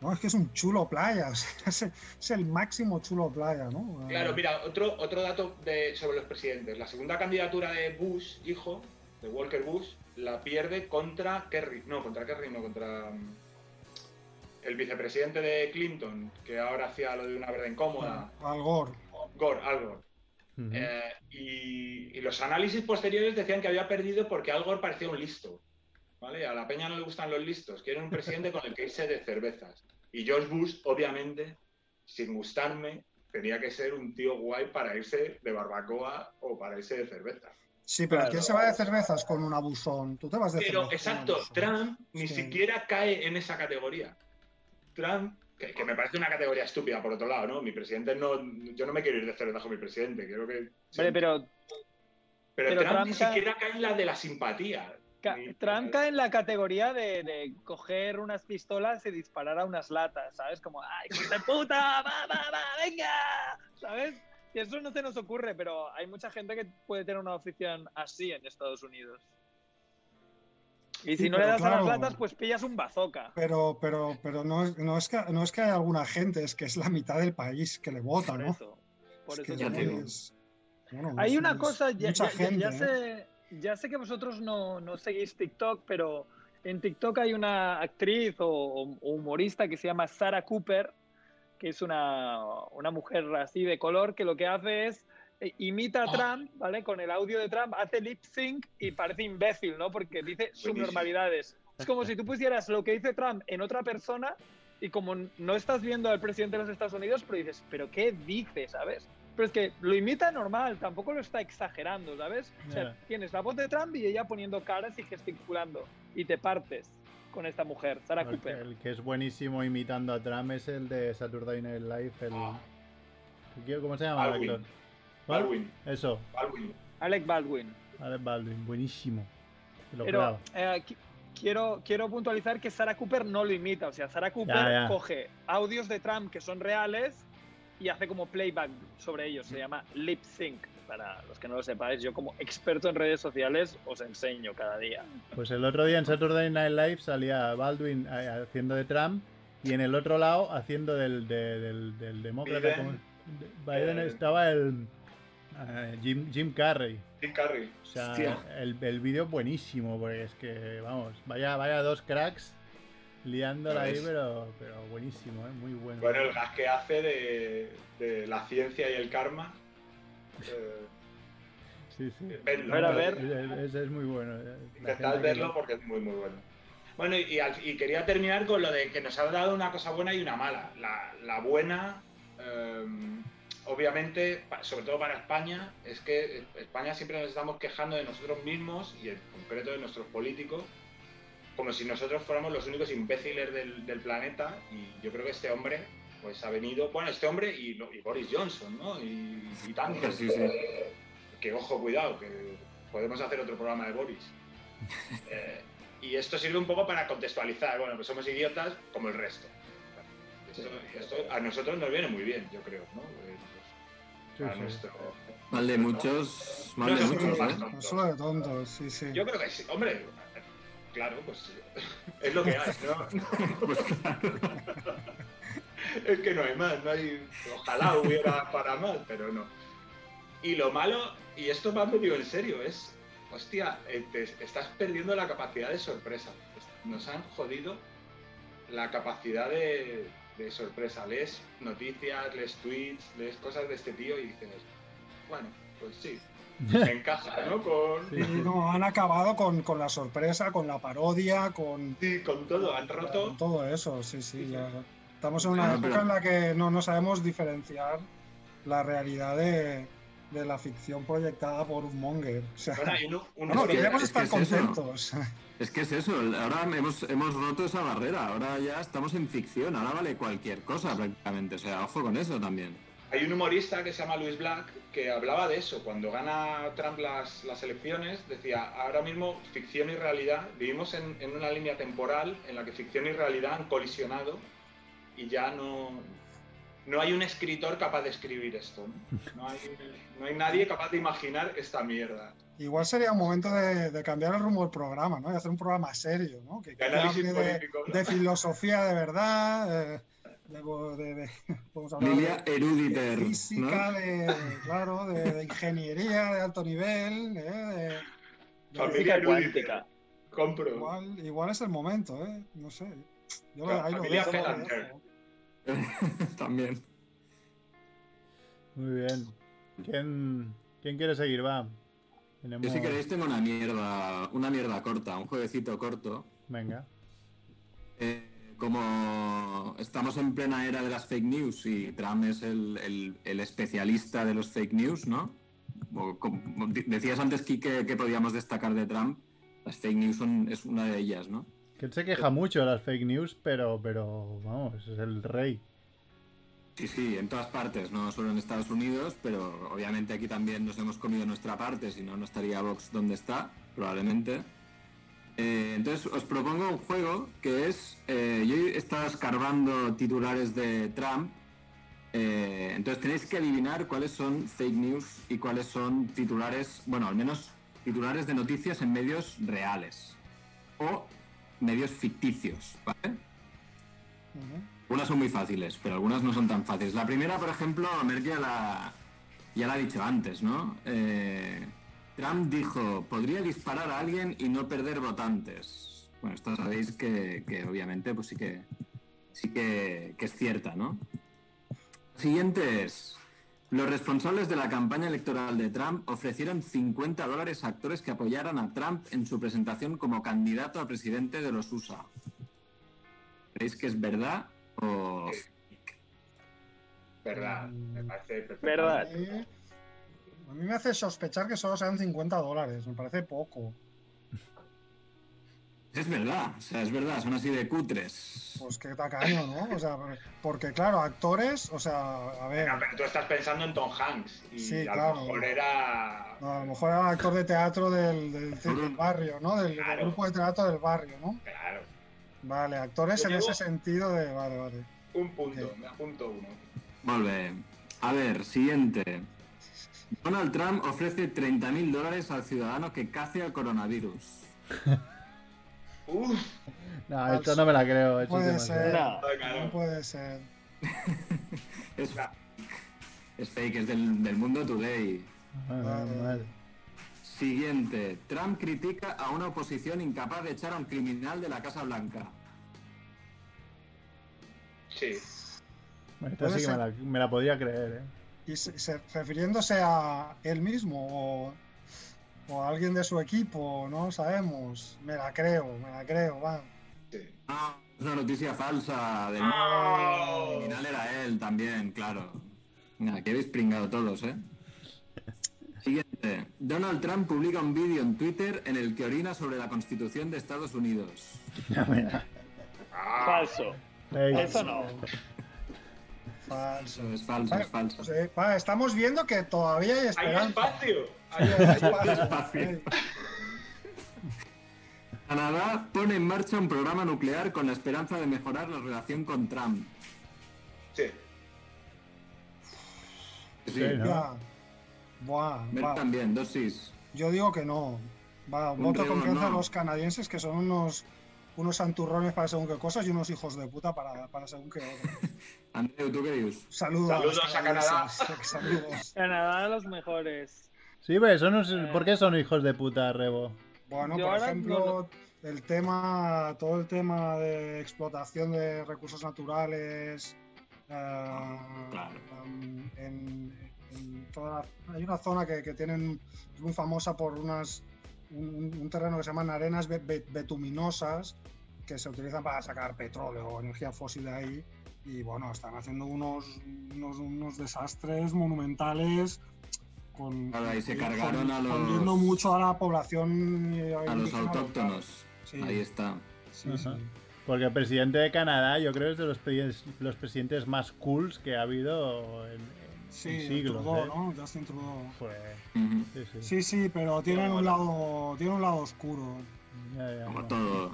No, es que es un chulo playa. (laughs) o sea, es, el- es el máximo chulo playa, ¿no? Claro, mira, otro, otro dato de, sobre los presidentes. La segunda candidatura de Bush, hijo, de Walker Bush, la pierde contra Kerry. No, contra Kerry, no, contra mm, el vicepresidente de Clinton, que ahora hacía lo de una verdad incómoda. Al Gore. Gore, Al Gore. Eh, y, y los análisis posteriores decían que había perdido porque Al Gore parecía un listo. ¿Vale? A la peña no le gustan los listos, quieren un presidente con el que irse de cervezas. Y George Bush, obviamente, sin gustarme, tenía que ser un tío guay para irse de barbacoa o para irse de cerveza. Sí, pero Claro. ¿quién se va de cervezas con un abusón? Tú te vas de Pero, exacto. Trump ni Sí. siquiera cae en esa categoría. Trump, que, que me parece una categoría estúpida, por otro lado, ¿no? Mi presidente no. Yo no me quiero ir de cerveza con mi presidente, creo que. Hombre, pero pero, pero Trump, Trump ni siquiera cae en la de la simpatía. Ca- Ni- Trump cae en la categoría de, de coger unas pistolas y disparar a unas latas, ¿sabes? Como, ¡ay, de puta! ¡Va, va, va! ¡Venga! ¿Sabes? Y eso no se nos ocurre, pero hay mucha gente que puede tener una afición así en Estados Unidos. Y Sí, si no le das a las latas, pues pillas un bazooka. Pero, pero, pero no, es, no, es que, no es que haya alguna gente, es que es la mitad del país que le vota, Por ¿no? eso. Por Es eso es- bueno, Hay es- una es cosa, ya, mucha ya- gente, ya ¿eh? Ya sé que vosotros no, no seguís TikTok, pero en TikTok hay una actriz o, o humorista que se llama Sarah Cooper, que es una, una mujer así de color, que lo que hace es eh, imita a Trump, ¿vale? Con el audio de Trump, hace lip sync y parece imbécil, ¿no? Porque dice subnormalidades. Es como si tú pusieras lo que dice Trump en otra persona y como no estás viendo al presidente de los Estados Unidos, pero dices, ¿pero qué dice, sabes? Pero es que lo imita normal, tampoco lo está exagerando, ¿sabes? O sea, tienes la voz de Trump y ella poniendo caras y gesticulando. Y te partes con esta mujer, Sarah El que, Cooper. el que es buenísimo imitando a Trump es el de Saturday Night Live, el... Ah. ¿Cómo se llama Baldwin. Baldwin. Eso, Baldwin. Alec Baldwin. Alec Baldwin, buenísimo. Lo Pero eh, qui- quiero, quiero puntualizar que Sarah Cooper no lo imita. O sea, Sarah Cooper Ya, ya. coge audios de Trump que son reales y hace como playback sobre ellos. Se llama lip sync. Para los que no lo sepáis, yo como experto en redes sociales os enseño cada día. Pues el otro día en Saturday Night Live salía Baldwin eh, haciendo de Trump y en el otro lado haciendo del, de- del, del demócrata. Biden. ¿cómo? De- Biden Eh. estaba el eh, Jim, Jim Carrey. Jim Carrey. O sea, Hostia. el, el vídeo es buenísimo, porque es que, vamos, vaya, vaya dos cracks liándola ahí, pero, pero buenísimo, ¿eh? muy bueno. Bueno, el gas que hace de, de la ciencia y el karma. eh, Sí, sí. verlo, A ver, a ¿no? ver. Ese es muy bueno. eh, que verlo lo- porque es muy, muy bueno. Bueno, y, y al- y quería terminar con lo de que nos ha dado una cosa buena y una mala. La, la buena, eh, obviamente, sobre todo para España, es que España siempre nos estamos quejando de nosotros mismos y en concreto de nuestros políticos, como si nosotros fuéramos los únicos imbéciles del, del planeta. Y yo creo que este hombre, pues ha venido, bueno, este hombre y, lo- y Boris Johnson, ¿no? Y, y tantos. Sí, sí. Que ojo, cuidado, que podemos hacer otro programa de Boris. (laughs) Eh, y esto sirve un poco para contextualizar, bueno, pues somos idiotas como el resto. Esto, esto a nosotros nos viene muy bien, yo creo, ¿no? Eh, Sí, pues, a sí. nuestro- Mal de muchos, mal de No, muchos, ¿eh? sí. No solo de tontos, sí, sí. Yo creo que sí, hombre, claro, pues es lo que hay, ¿no? Pues (laughs) claro. es que no hay más, no hay. Ojalá hubiera para más, pero no. Y lo malo, y esto va medio en serio, es. Hostia, eh, te estás perdiendo la capacidad de sorpresa. Nos han jodido la capacidad de, de sorpresa. Lees noticias, lees tweets, lees cosas de este tío y dices, bueno, pues sí, encaja, ¿no? Con, Sí. No, han acabado con, con la sorpresa, con la parodia, con, sí, con todo, han roto. con todo eso, sí, sí. Sí, sí. ya. Estamos en una Ah, época pero- en la que no, no sabemos diferenciar la realidad de, de la ficción proyectada por un monger. O sea, Bueno, uno- un- no, es que- debemos es estar es eso. contentos. Es que es eso, ahora hemos, hemos roto esa barrera, ahora ya estamos en ficción, ahora vale cualquier cosa prácticamente, o sea, ojo con eso también. Hay un humorista que se llama Luis Black que hablaba de eso. Cuando gana Trump las, las elecciones, decía, ahora mismo ficción y realidad, vivimos en, en una línea temporal en la que ficción y realidad han colisionado y ya no, no hay un escritor capaz de escribir esto. ¿no? No hay, no hay nadie capaz de imaginar esta mierda. Igual sería un momento de, de cambiar el rumbo del programa, ¿no? Y hacer un programa serio, ¿no? Que, que De de, político, ¿no? de filosofía de verdad, eh, de, de- (laughs) de- podemos hablar Lilia de Eruditer, física, ¿no? de, claro, de, de ingeniería de alto nivel, ¿eh? de- de- Familia Física erudita. cuántica. Compro. igual, igual es el momento, ¿eh? No sé. Yo Claro, ahí familia lo dejo. (laughs) También. Muy bien. ¿Quién, quién quiere seguir? Va. Tenemos... Yo si queréis tengo una mierda, una mierda corta, un jueguecito corto. Venga. Eh, como estamos en plena era de las fake news y Trump es el, el- el especialista de los fake news, ¿no? O como di- decías antes, Kike, que podíamos destacar de Trump. Las fake news son, es una de ellas, ¿no? Que él se queja mucho de las fake news, pero, pero vamos, es el rey. Sí, sí, en todas partes, no solo en Estados Unidos, pero obviamente aquí también nos hemos comido nuestra parte, si no, no estaría Vox donde está, probablemente. Eh, entonces, os propongo un juego que es, eh, yo he estado escarbando titulares de Trump, eh, entonces tenéis que adivinar cuáles son fake news y cuáles son titulares, bueno, al menos titulares de noticias en medios reales o medios ficticios, ¿vale? Algunas son muy fáciles, pero algunas no son tan fáciles. La primera, por ejemplo, Merkel ya la, ya la ha dicho antes, ¿no? Eh, Trump dijo, podría disparar a alguien y no perder votantes. Bueno, esto sabéis que, que obviamente pues sí que sí que, que es cierta, ¿no? Siguiente es, los responsables de la campaña electoral de Trump ofrecieron 50 dólares a actores que apoyaran a Trump en su presentación como candidato a presidente de los USA. ¿Creéis que es verdad o Verdad. Me parece perfecto. Verdad. A mí, me hace sospechar que solo sean 50 dólares, me parece poco. Es verdad, o sea, es verdad, son así de cutres. Pues qué tacaño, ¿no? O sea, porque claro, actores, o sea, a ver, Venga, pero tú estás pensando en Tom Hanks. Y Sí, a claro. lo mejor era. no, a lo mejor era un actor de teatro del, del- del barrio, ¿no? Del, grupo de teatro del barrio, ¿no? Claro. Vale, actores en ese sentido de. Vale, vale. Un punto. Ok. Me apunto uno. Volve. A ver, siguiente. Donald Trump ofrece 30.000 dólares al ciudadano que cace al coronavirus. Uf. No, esto no me la creo. esto Puede ser. No. puede ser. (laughs) Es, fake, es del, del mundo today. Ah, Vale. mal. Siguiente. Trump critica a una oposición incapaz de echar a un criminal de la Casa Blanca. Sí. Esta sí que me la, me la podría creer, ¿eh? ¿Y se- se- refiriéndose a él mismo o, o a alguien de su equipo? No sabemos. Me la creo, me la creo, va. sí. Ah, es una noticia falsa. Del Oh. criminal era él también, claro. Mira, que habéis pringado todos, ¿eh? Siguiente. Donald Trump publica un vídeo en Twitter en el que orina sobre la Constitución de Estados Unidos. (laughs) Ya, mira. Ah, Falso. Eso no. Falso. Es falso, es falso. Sí, estamos viendo que todavía hay Hay esperanza. espacio. Hay- hay espacio. Canadá pone en marcha un programa nuclear con la esperanza de mejorar la relación con Trump. Sí. Sí, Sí, ¿no? Ya. Buah, también, dosis. Yo digo que no. Va, Un voto confianza a no. los canadienses que son unos, unos santurrones para según qué cosas y unos hijos de puta para, para según qué otras. (laughs) Andreu, ¿tú qué dices? Saludos, Saludos los a Canadá. Saludos. Canadá los mejores. Sí, pues son unos- ¿por qué son hijos de puta, Rebo? Bueno, Yo por ejemplo, el tema, todo el tema de explotación de recursos naturales. eh, Claro. en, en toda la- hay una zona que, que tienen es muy famosa por unas un, un terreno que se llaman arenas be- be- betuminosas que se utilizan para sacar petróleo o energía fósil de ahí y bueno están haciendo unos unos, unos desastres monumentales con Claro, ahí se con- cargaron a los- mucho a la población A los autóctonos. Sí. Ahí está. Sí, sí. Porque el presidente de Canadá, yo creo, es de los, los presidentes más cools que ha habido en, Sí, siglos, Trudeau, ¿eh? ¿no? Justin Trudeau. Pues, sí, sí. Sí, sí, pero tienen un lado, tiene un lado oscuro. Ya, ya, Como todo.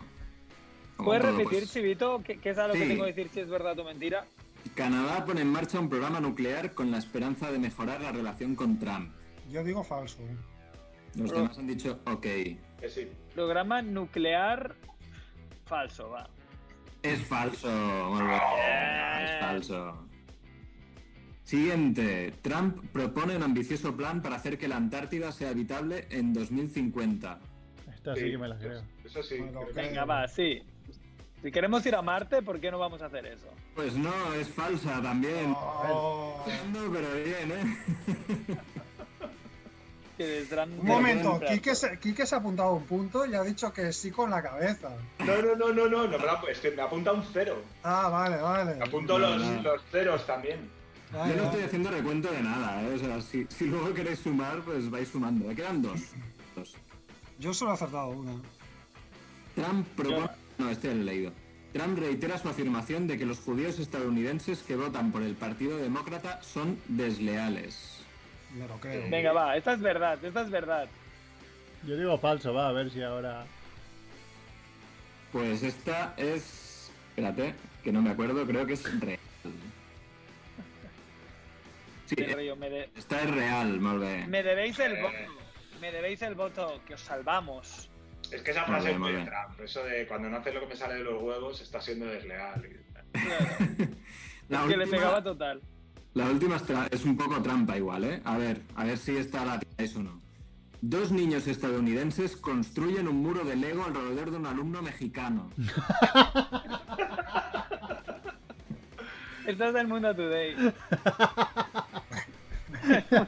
Como ¿Puedes todo, repetir, pues, Chivito? ¿Qué, qué es a lo que tengo que decir si es verdad o mentira? Canadá pone en marcha un programa nuclear con la esperanza de mejorar la relación con Trump. Yo digo falso. Los Pero- demás han dicho ok. Que sí. Programa nuclear falso, va. Es falso. Bien. Es falso. Siguiente. Trump propone un ambicioso plan para hacer que la Antártida sea habitable en 2050. Esta sí que me la creo. Eso sí. Bueno, creo. Venga, va, sí. Si queremos ir a Marte, ¿por qué no vamos a hacer eso? Pues no, es falsa también. Oh. No, pero bien, ¿eh? (laughs) Un momento, Quique se, Quique se ha apuntado un punto y ha dicho que sí con la cabeza. No, no, no, no, no, no me es que me apunta un cero. Ah, vale, vale. Me apunto No, los, no. los ceros también. Yo no estoy haciendo recuento de nada, ¿eh? O sea, si, si luego queréis sumar, pues vais sumando. Me quedan dos. Dos. Yo solo he acertado una. Trump propone... No, este lo he leído. Trump reitera su afirmación de que los judíos estadounidenses que votan por el Partido Demócrata son desleales. Me lo creo. Venga, va, esta es verdad, esta es verdad. Yo digo falso, va, a ver si ahora. Pues esta es... Espérate, que no me acuerdo, creo que es real. Sí, Me río, me, de- esta es real, molt bé. me debéis el voto. Me debéis el voto, que os salvamos. Es que esa frase es muy. Trump. Eso de cuando no haces lo que me sale de los huevos, está siendo desleal. (laughs) La que le última- pegaba total. La última es, un poco trampa igual, ¿eh? A ver, a ver si esta la tiráis o no. Dos niños estadounidenses construyen un muro de Lego alrededor de un alumno mexicano. (laughs) Esta es del Mundo Today. (laughs)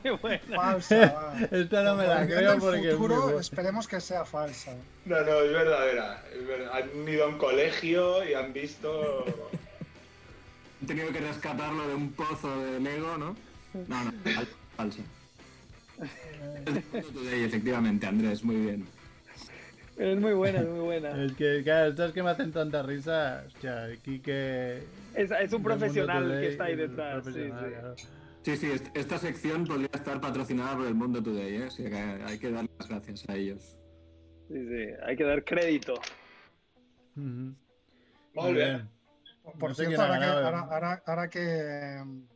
Muy buena. Falsa. (laughs) Esta no me la creo porque. futuro, esperemos que sea falsa. No, no, es verdadera. es verdad. Han ido a un colegio y han visto. Han tenido que rescatarlo de un pozo de Lego, ¿no? No, no, fal- falso. (laughs) Efectivamente, Andrés, muy bien. Es muy buena, es muy buena. Es que, claro, estas que me hacen tanta risa. Hostia, aquí que. Es, es un profesional que está ahí detrás. Sí, sí. claro. Sí, sí, est- esta sección podría estar patrocinada por el Mundo Today, ¿eh? Así que hay que dar las gracias a ellos. sí, sí. Hay que dar crédito. Ujú. Muy bien. Por No cierto, ahora que, ganado. ahora, ahora- ahora que em,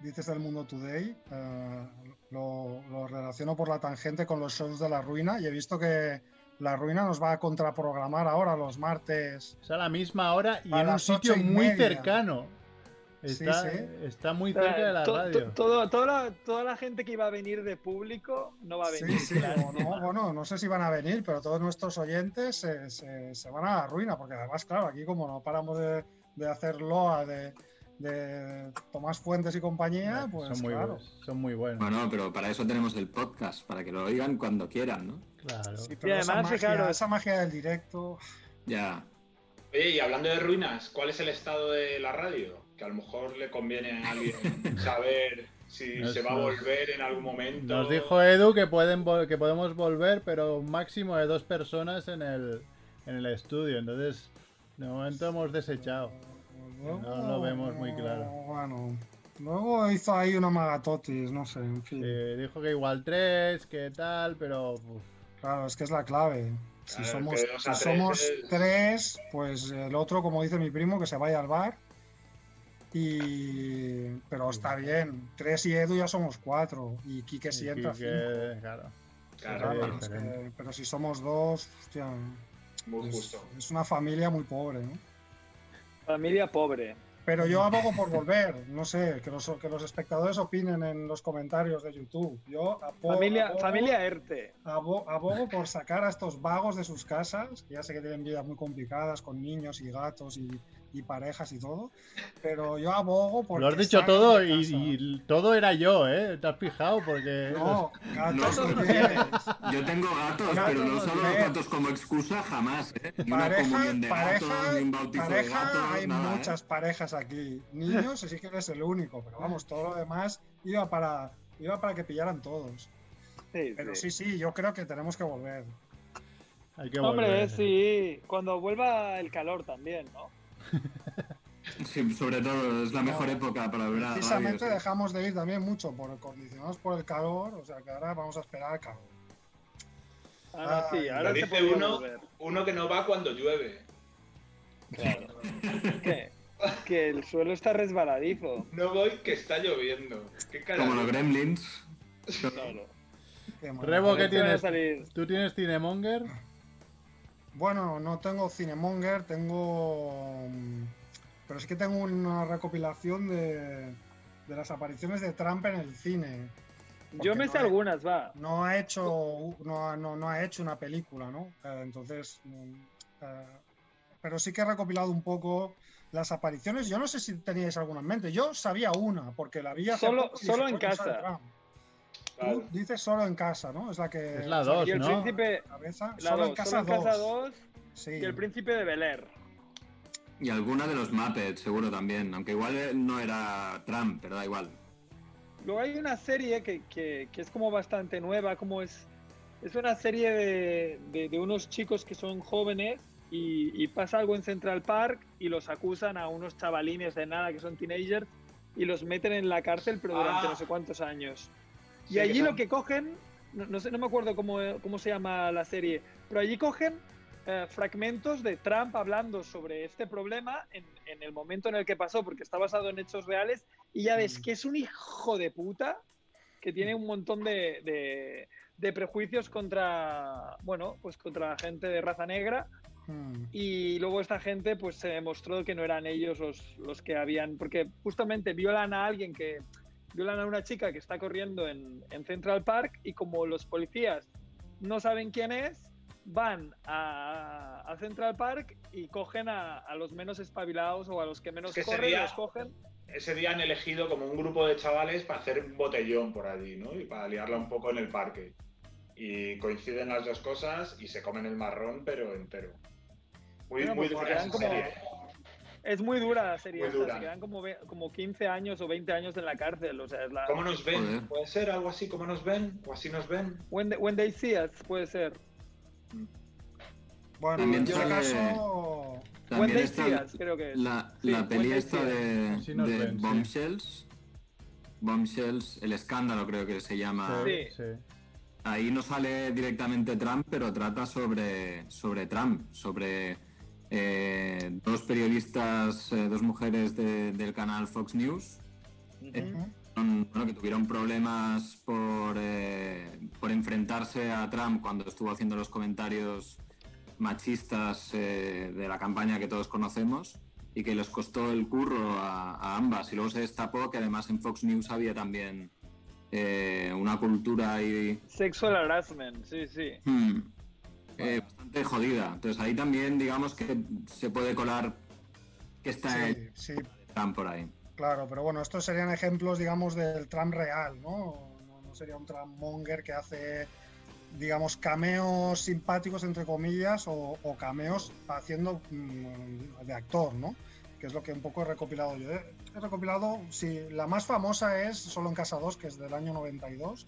dices del mundo today, eh, lo, lo relaciono por la tangente con los shows de la ruina y he visto que la ruina nos va a contraprogramar ahora los martes. Es a la misma hora y A en un sitio muy media. cercano. Está, sí. está muy cerca de la To- to- radio. todo- toda, la, toda la gente que iba a venir de público no va a venir. sí, claro. no, bueno, no sé si van a venir, pero todos nuestros oyentes se, se- se van a la ruina, porque además, claro, aquí como no paramos de, de hacer loa de, de Tomás Fuentes y compañía, pues son, muy, claro. buenos, son muy buenos. Bueno, pero para eso tenemos el podcast, para que lo oigan cuando quieran, ¿no? claro. Sí, pero esa, además, magia, fijaros- esa magia del directo. Ya. Oye, y hablando de ruinas, ¿cuál es el estado de la radio? Que a lo mejor le conviene a alguien (laughs) saber si Nos- se va a volver en algún momento. Nos dijo Edu que, pueden que podemos volver, pero un máximo de dos personas en el, en el estudio. Entonces, de momento hemos desechado. No lo vemos muy claro. Bueno, luego hizo ahí una magatotis, no sé, en fin. Eh, dijo que igual tres, que tal, pero uf, Claro, es que es la clave. Si somos, si tres, pues el otro, como dice mi primo, que se vaya al bar. Y... Pero está bien, tres y Edu ya somos cuatro. Y Quique y entra claro. Claro, Claro, sería es que- diferente. pero si somos dos, hostia, muy es, justo. es una familia muy pobre, ¿no? Familia pobre. Pero yo (laughs) abogo por volver, no sé, que los, que los espectadores opinen en los comentarios de YouTube. Yo abo- Familia, abogo, familia ERTE. abo- abogo por sacar a estos vagos de sus casas, que ya sé que tienen vidas muy complicadas con niños y gatos y, y parejas y todo, pero yo abogo por. Lo has dicho todo y, todo era yo, ¿eh? ¿Te has fijado? Porque... No, (laughs) gatos No, no. Yo tengo gatos, Gatos pero no solo los gatos como excusa jamás, ¿eh? Ni una Pareja, comunión de pareja, gatos, ni un bautizo de pareja, gatos, hay nada, ¿eh? muchas parejas aquí. Niños, sí que eres el único, pero vamos, todo lo demás iba para, iba para que pillaran todos. Sí, Pero sí. sí, sí, yo creo que tenemos que volver. Hay que Hombre, volver. sí. Cuando vuelva el calor también, ¿no? (laughs) Sí, sobre todo, es la mejor No, época para ver a radio. Precisamente sí. dejamos de ir también mucho por condicionados por el calor, o sea que ahora vamos a esperar al calor. Ahora sí, Ay, ahora dice uno, uno que no va cuando llueve. Claro. que, que el suelo está resbaladizo. No voy que está lloviendo. ¿Qué Como los gremlins. Claro. Qué. Rebo, ¿qué tienes? salir- ¿Tú tienes Cinemonger? Bueno, no tengo Cinemonger, tengo. mm, Pero sí que tengo una recopilación de, de las apariciones de Trump en el cine. Yo me no sé he- algunas, va. No ha hecho, no, ha- no, no ha hecho una película, ¿no? Eh, entonces. mm, eh, pero sí que he recopilado un poco las apariciones. Yo no sé si teníais alguna en mente. Yo sabía una, porque la vi hace Solo- poco y solo en "Coño, sale casa". Claro. Tú dices solo en casa, ¿no? Es la que. Es la es dos, Y el ¿no? príncipe. cabeza. La solo, dos, en casa solo en casa 2. 2 Sí. y el príncipe de Bel Air. Y alguna de los Muppets, seguro también. Aunque igual eh, no era Trump, pero da igual. Luego hay una serie que, que- que es como bastante nueva, como es, es una serie de, de- de unos chicos que son jóvenes y, y pasa algo en Central Park y los acusan a unos chavalines de nada que son teenagers y los meten en la cárcel pero durante Ah. no sé cuántos años. Y allí son- lo que cogen, no, no sé, no me acuerdo cómo, cómo se llama la serie, pero allí cogen eh, fragmentos de Trump hablando sobre este problema en, en el momento en el que pasó, porque está basado en hechos reales, y ya ves Mm. que es un hijo de puta que tiene un montón de, de- de prejuicios contra, bueno, pues contra gente de raza negra, Mm. y luego esta gente pues se demostró que no eran ellos los, los que habían, porque justamente violan a alguien que, violan a una chica que está corriendo en, en Central Park y como los policías no saben quién es, van a, a Central Park y cogen a, a los menos espabilados o a los que menos Es que corren, sería- los cogen. Ese día han elegido como un grupo de chavales para hacer un botellón por allí, ¿no? Y para liarla un poco en el parque. Y coinciden las dos cosas y se comen el marrón, pero entero. Muy, Bueno, muy pues se dura quedan esa como- serie. Es muy dura la serie, Muy dura. se quedan como, como 15 años o 20 años en la cárcel, o sea, es la... ¿Cómo nos ven? Joder. ¿Puede ser algo así? ¿Cómo nos ven? ¿O así nos ven? When, they- when they see us, puede ser. Bueno, También en este sale- caso. When they see us, creo que es. la, Sí, la peli esta de, Así nos de ven, sí. Bombshells. Bombshells, el escándalo creo que se llama. Sí. sí. Ahí no sale directamente Trump, pero trata sobre, sobre Trump, sobre eh, dos periodistas, eh, dos mujeres de- del canal Fox News, eh, Ujú. son- bueno, que tuvieron problemas por, eh, por enfrentarse a Trump cuando estuvo haciendo los comentarios machistas eh, de la campaña que todos conocemos y que les costó el curro a, a ambas. Y luego se destapó que además en Fox News había también eh, una cultura y Sexual harassment, sí, sí. Hmm. Eh, bastante jodida. Entonces ahí también digamos que se puede colar que está el Sí, Trump por ahí. claro, pero bueno, estos serían ejemplos, digamos, del Trump real, ¿no? No, no sería un Trump monger que hace, digamos, cameos simpáticos, entre comillas, o, o cameos haciendo mm, de actor, ¿no? Que es lo que un poco he recopilado yo. He recopilado, sí, la más famosa es Solo en Casa 2, que es del año 92.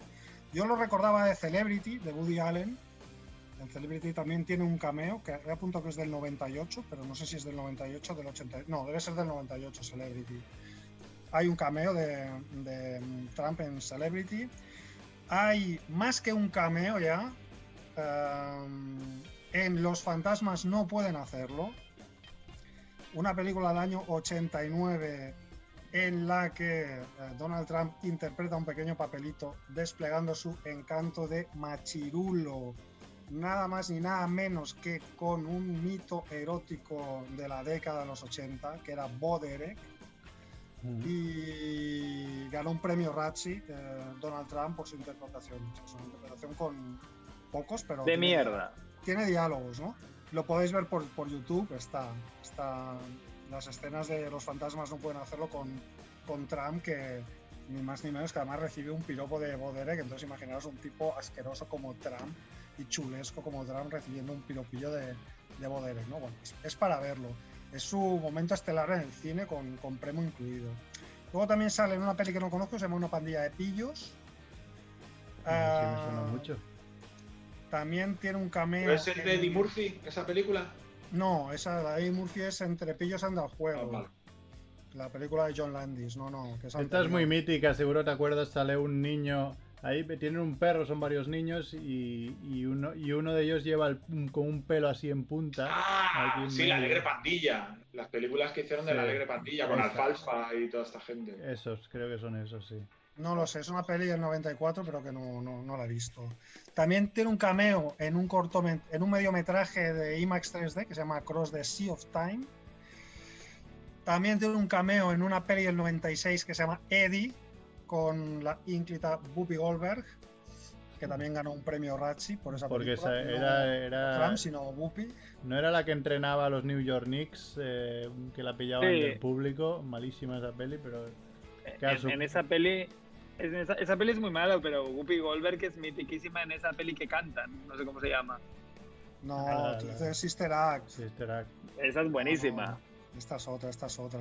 Yo lo recordaba de Celebrity, de Woody Allen. En Celebrity también tiene un cameo, que he apuntado que es del 98, pero no sé si es del 98 o del 80. No, debe ser del 98, Celebrity. Hay un cameo de, de Trump en Celebrity. Hay más que un cameo ya. em, en Los fantasmas no pueden hacerlo. Una película del año 89 en la que eh, Donald Trump interpreta un pequeño papelito desplegando su encanto de machirulo nada más ni nada menos que con un mito erótico de la década de los 80, que era Bo Derek, y ganó un premio Razzie eh, Donald Trump por su interpretación. Es una interpretación con pocos, pero... De tiene- mierda. Tiene diálogos, ¿no? Lo podéis ver por, por YouTube, está, está... Las escenas de los fantasmas no pueden hacerlo con, con Trump, que ni más ni menos que además recibe un piropo de Bo Derek, entonces imaginaos un tipo asqueroso como Trump y chulesco como Trump recibiendo un piropillo de, de Bo Derek, ¿no? Bueno, es, es para verlo. Es su momento estelar en el cine con, con premio incluido. Luego también sale en una peli que no conozco, se llama Una pandilla de pillos. Sí, me suena Ah, mucho. También tiene un cameo. ¿Puede ser de en- Eddie Murphy, esa película? No, esa de Eddie Murphy es Entre pillos anda al Ah, juego. vale. la película de John Landis, no, no. Que es Esta es muy mítica, seguro te acuerdas, sale un niño... Ahí tienen un perro, son varios niños y, y uno, y uno de ellos lleva el- con un pelo así en punta. Ah, aquí en sí, la. Alegre Pandilla. Las películas que hicieron de la. Alegre Pandilla con Esa. Alfalfa y toda esta gente. Esos, creo que son esos, sí. No lo sé, es una peli del 94, pero que no, no, no la he visto. También tiene un cameo en un cortomet- en un mediometraje de IMAX 3D que se llama Cross the Sea of Time. También tiene un cameo en una peli del 96 que se llama Eddie, con la ínclita Whoopi Goldberg, que también ganó un premio Razzie por esa Porque película. esa no era, era, Trump, sino Whoopi. no era la que entrenaba a los New York Knicks, eh, que la pillaban Sí. del público. Malísima esa peli, pero En, esa peli. en esa, esa peli es muy mala, pero Whoopi Goldberg es mitiquísima en esa peli que cantan. No sé cómo se llama. No, Ah, tú dices Sister Act. Sister Act. Esa es buenísima. No, esta es otra, esta es otra.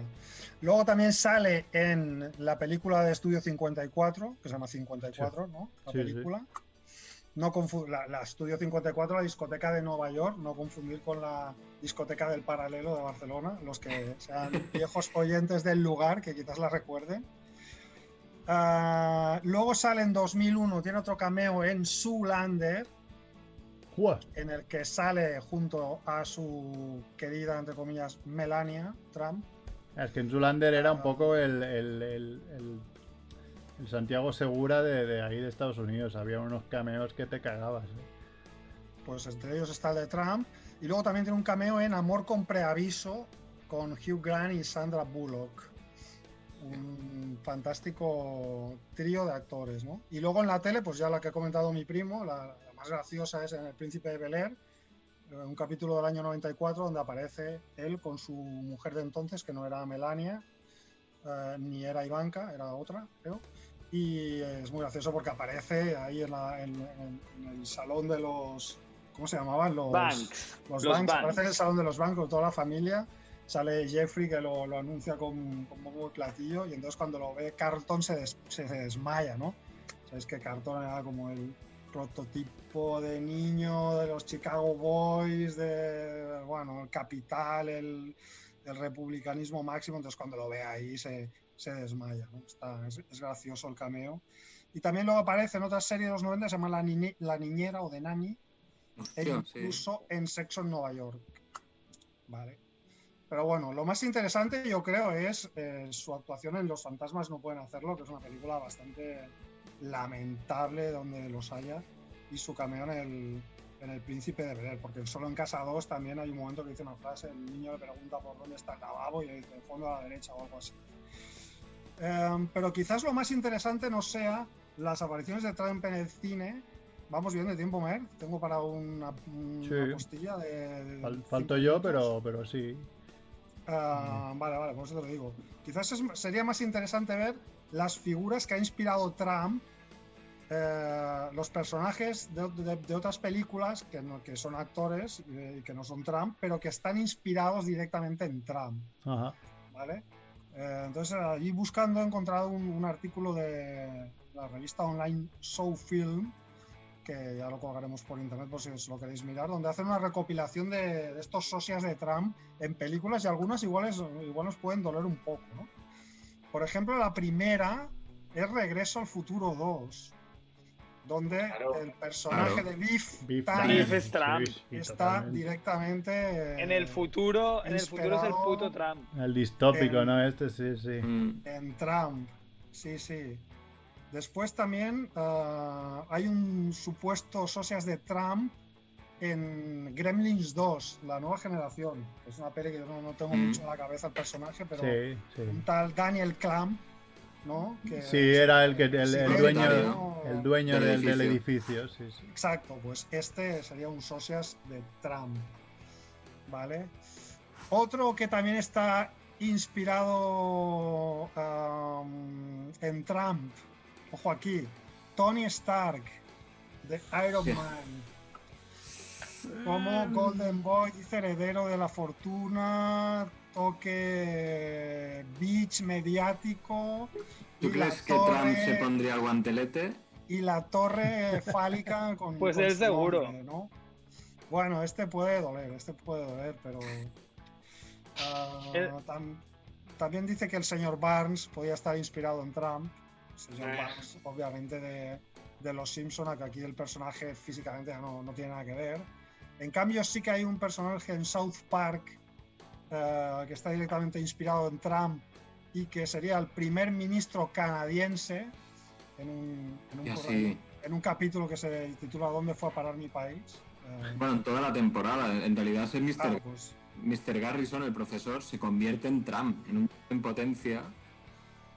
Luego también sale en la película de Estudio 54, que se llama 54, ¿no? La Sí, sí. película. No confu- la, la Estudio 54, la discoteca de Nueva York, no confundir con la discoteca del Paralelo de Barcelona, los que sean (laughs) viejos oyentes del lugar, que quizás la recuerden. Ah, luego sale en 2001, tiene otro cameo en Zoolander, ¡Jua! en el que sale junto a su querida, entre comillas, Melania Trump. Es que en Zulander era un poco el, el- el- el- el Santiago Segura de, de ahí de Estados Unidos. Había unos cameos que te cagabas. ¿eh? Pues entre ellos está el de Trump. Y luego también tiene un cameo en Amor con Preaviso con Hugh Grant y Sandra Bullock. Un fantástico trío de actores, ¿no? Y luego en la tele, pues ya la que ha comentado mi primo, la, la más graciosa es en El Príncipe de Bel Air, eh, un capítulo del año 94 donde aparece él con su mujer de entonces, que no era Melania, eh, ni era Ivanka, era otra, creo. Y es muy gracioso porque aparece ahí en, la- en- en- en el salón de los. ¿Cómo se llamaban? Los Banks. Los, Los banks. Banks. Aparece en el salón de los bancos, toda la familia. Sale Jeffrey que lo, lo anuncia con, con bombo y platillo. Y entonces cuando lo ve Carlton se, des- se desmaya, ¿no? Sabes que Carlton era como el prototipo de niño de los Chicago Boys, de, bueno, el capital, el, el republicanismo máximo. Entonces cuando lo ve ahí se, se desmaya, ¿no? Está, es, es gracioso el cameo. Y también luego aparece en otra serie de los 90, se llama La, Niñe- La Niñera o The Nanny, e Hostia, sí. incluso en Sexo en Nueva York. Vale. Pero bueno, lo más interesante yo creo es eh, su actuación en Los Fantasmas no pueden hacerlo, que es una película bastante lamentable donde los haya, y su cameo en el, en el Príncipe de Bel porque solo en Casa 2 también hay un momento que dice una frase, el niño le pregunta por dónde está el lavabo y le dice, de fondo a la derecha o algo así. Eh, pero quizás lo más interesante no sea las apariciones de Trump en el cine. Vamos bien de tiempo, Mer. Tengo para una, una Sí. postilla de. de Fal- cinco falto yo, minutos. pero, pero sí. Ah, Vale, vale, por eso te lo digo. Quizás es- sería más interesante ver las figuras que ha inspirado Trump, eh, los personajes de, de- de otras películas que, no- que son actores eh, y que no son Trump, pero que están inspirados directamente en Trump. Ajá. ¿vale? Eh, entonces, allí buscando he encontrado un, un artículo de la revista online Show Film, que ya lo colgaremos por internet por si os lo queréis mirar, donde hacen una recopilación de, de estos socias de Trump en películas y algunas iguales, igual nos pueden doler un poco, ¿no? Por ejemplo, la primera es Regreso al Futuro 2, donde Claro. el personaje Claro. de Biff, Beef Tannen Beef es Trump. está totalmente. directamente... eh, En el futuro, en el futuro es el puto Trump. El distópico, en- ¿no? Este sí, sí. Mm. En Trump, sí, sí. Después también ah, hay un supuesto socias de Trump en Gremlins 2, la nueva generación. Es una peli que yo no, no tengo Mm. mucho en la cabeza el personaje, pero Sí, sí. un tal Daniel Clamp, ¿no? Que Sí, era el que el, Sí, el el dueño, el dueño Del del, del edificio. edificio, sí, sí. Exacto, pues este sería un socias de Trump. ¿Vale? Otro que también está inspirado en Trump, ojo aquí, Tony Stark, de Iron Sí. Man. Como Golden Boy, dice heredero de la fortuna, toque beach mediático. ¿Tú y la crees que Trump torre- se pondría el guantelete? y la torre fálica (laughs) con. Pues su seguro. nombre, ¿no? Bueno, este puede doler, este puede doler, pero. ah, (laughs) El- tam- también dice que el señor Barnes podía estar inspirado en Trump. El señor Eh. Barnes, obviamente, de, de Los Simpson, a que aquí el personaje físicamente ya no, no tiene nada que ver. En cambio, sí que hay un personaje en South Park eh, que está directamente inspirado en Trump y que sería el primer ministro canadiense en un, en un en un capítulo que se titula ¿Dónde fue a parar mi país? Eh, bueno, en toda la temporada, en realidad es el Mr. claro, pues, Mr. Garrison, el profesor, se convierte en Trump, en un en potencia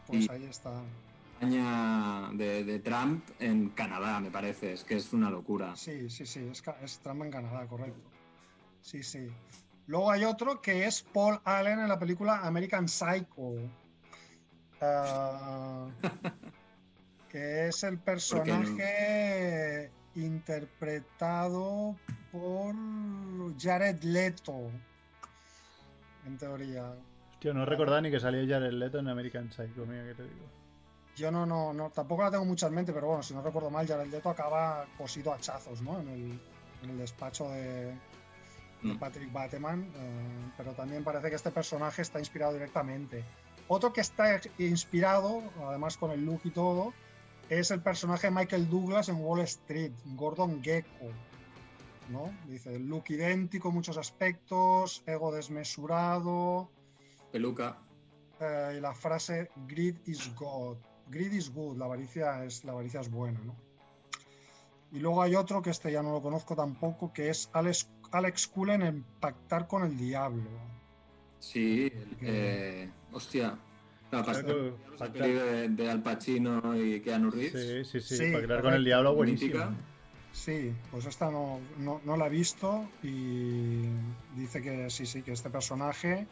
pues Y- ahí está. campaña de, de Trump en Canadá, me parece. Es que es una locura. Sí, sí, sí, es, es Trump en Canadá, correcto. Sí, sí. Luego hay otro que es Paul Allen en la película American Psycho. Ah, que es el personaje interpretado por Jared Leto, en teoría. Tío, no recordaba ni que salía Jared Leto en American Psycho, mira que te digo. Yo no, no, no, tampoco la tengo mucho en mente, pero bueno, si no recuerdo mal, Jared Leto acaba cosido a hachazos, ¿no? En el, en el despacho de, de Mm. Patrick Bateman, eh, pero también parece que este personaje está inspirado directamente. Otro que está inspirado, además con el look y todo, es el personaje de Michael Douglas en Wall Street, Gordon Gecko. ¿no? Dice, look idéntico en muchos aspectos, ego desmesurado, Peluca. eh, y la frase greed is God. Greed is good, la avaricia es, la avaricia es buena, ¿no? Y luego hay otro que este ya no lo conozco tampoco, que es Alex, Alex Cullen en Pactar con el Diablo. Sí, el- eh, hostia. Pactar- peli de, de Al Pacino y Keanu Reeves. Sí, sí, sí, Sí, con el diablo buenísimo. Mítica. Sí, pues esta no, no, no la he visto y dice que sí, sí, que este personaje,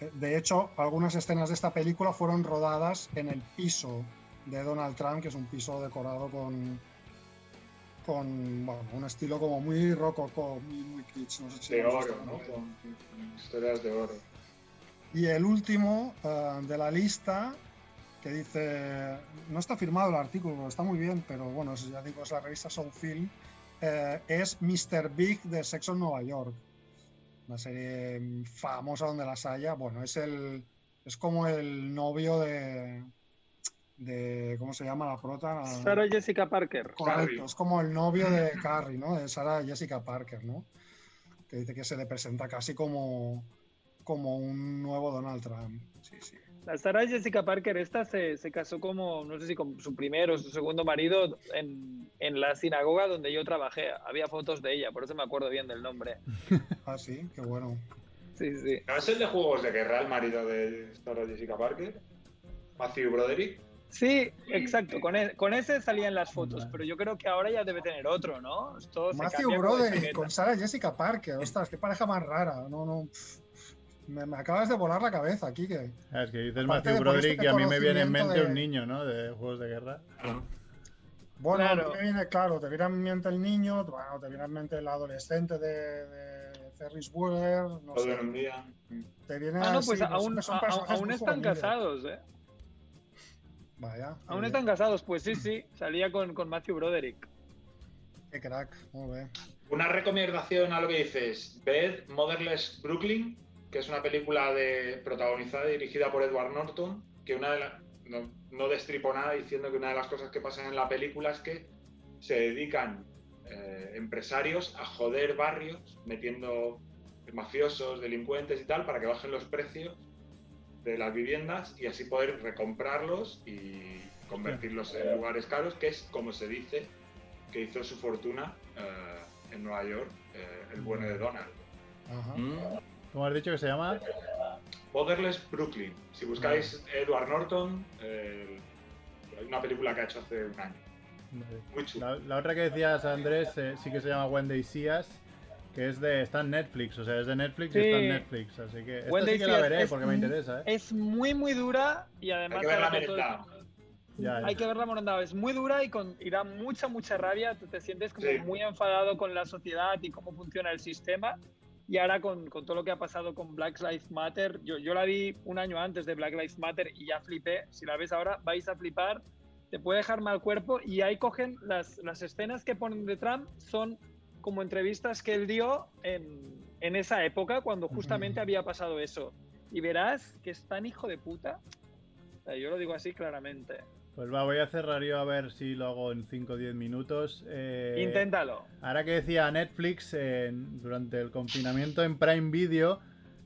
eh, de hecho, algunas escenas de esta película fueron rodadas en el piso de Donald Trump, que es un piso decorado con, con bueno, un estilo como muy rococó, muy, muy kitsch. No sé si De oro, ¿no? Con, historias de oro. Y el último eh, de la lista, que dice, no está firmado el artículo, está muy bien, pero bueno, es- ya digo, es la revista Soul Film, eh, es Mr. Big de Sexo en Nueva York. Una serie famosa donde las haya. Bueno, es el es como el novio de, de ¿cómo se llama la prota? Sarah Jessica Parker. Correcto, Carrie. es como el novio de Carrie, ¿no? De Sarah Jessica Parker, ¿no? Que dice que se le presenta casi como, como un nuevo Donald Trump. Sí, sí. La Sarah Jessica Parker esta se, se casó como, no sé si con su primero o su segundo marido en, en la sinagoga donde yo trabajé. Había fotos de ella, por eso me acuerdo bien del nombre. (laughs) Ah, sí, qué bueno. Sí, sí. ¿No es el de Juegos de Guerra, el marido de Sarah Jessica Parker? Matthew Broderick. Sí, exacto. Con, e- con ese salían las fotos, Vale. pero yo creo que ahora ya debe tener otro, ¿no? Matthew cambia como de Broderick chaqueta. con Sarah Jessica Parker. Ostras, qué pareja más rara. No, no. Me, me acabas de volar la cabeza, Kike. Ah, es que dices Aparte Matthew Broderick y a mí me viene en mente de- un niño, ¿no? De juegos de guerra. Bueno, Claro. a mí me viene claro, te viene en mente el niño, bueno, te viene en mente el adolescente de, de Ferris Bueller, no Todo sé. en un día. Te viene Ah, no, así, pues aún, son a- personajes aún muy están juveniles. casados, ¿eh? Vaya. Aún están casados, pues sí, sí. Salía con, con Matthew Broderick. Qué crack, muy bien. Una recomendación a lo que dices, ved Motherless Brooklyn, que es una película de, protagonizada y dirigida por Edward Norton, que una de la- no, no destripo nada diciendo que una de las cosas que pasan en la película es que se dedican eh, empresarios a joder barrios, metiendo mafiosos, delincuentes y tal, para que bajen los precios de las viviendas y así poder recomprarlos y convertirlos en lugares caros, que es como se dice que hizo su fortuna eh, en Nueva York, eh, el bueno de Donald. Ajá. Mm. ¿Cómo has dicho que se llama? Motherless Brooklyn. Si buscáis Edward Norton, eh, hay una película que ha hecho hace un año. Muy. La, la otra que decías, Andrés, eh, sí que se llama When They See Us, que es de, está en Netflix, o sea, es de Netflix y está en Netflix, así que esta sí que la veré es porque me interesa, ¿eh? Es muy, muy dura y además... Hay que verla merendada. Ya, ya. Hay que verla morondada, es muy dura y, con, y da mucha, mucha rabia. Tú te sientes como Sí. muy enfadado con la sociedad y cómo funciona el sistema. Y ahora con, con todo lo que ha pasado con Black Lives Matter, yo, yo la vi un año antes de Black Lives Matter y ya flipé. Si la ves ahora, vais a flipar. Te puede dejar mal cuerpo. Y ahí cogen las, las escenas que ponen de Trump, son como entrevistas que él dio en, en esa época, cuando justamente había pasado eso. y verás que es tan hijo de puta. O sea, yo lo digo así claramente. Pues va, voy a cerrar yo a ver si lo hago en 5 o 10 minutos. Eh, Inténtalo. Ahora que decía Netflix, eh, durante el confinamiento en Prime Video,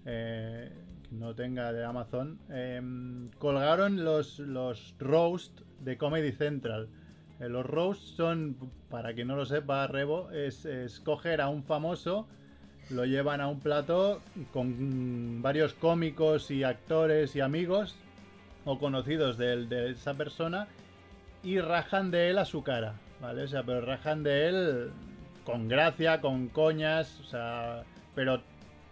eh, que no tenga de Amazon, eh, colgaron los, los roast de Comedy Central. Eh, los roasts son, para quien no lo sepa, Rebo, es, es coger a un famoso, lo llevan a un plato con varios cómicos y actores y amigos o conocidos de, esa persona y rajan de él a su cara, ¿vale? O sea, pero rajan de él con gracia, con coñas, o sea, pero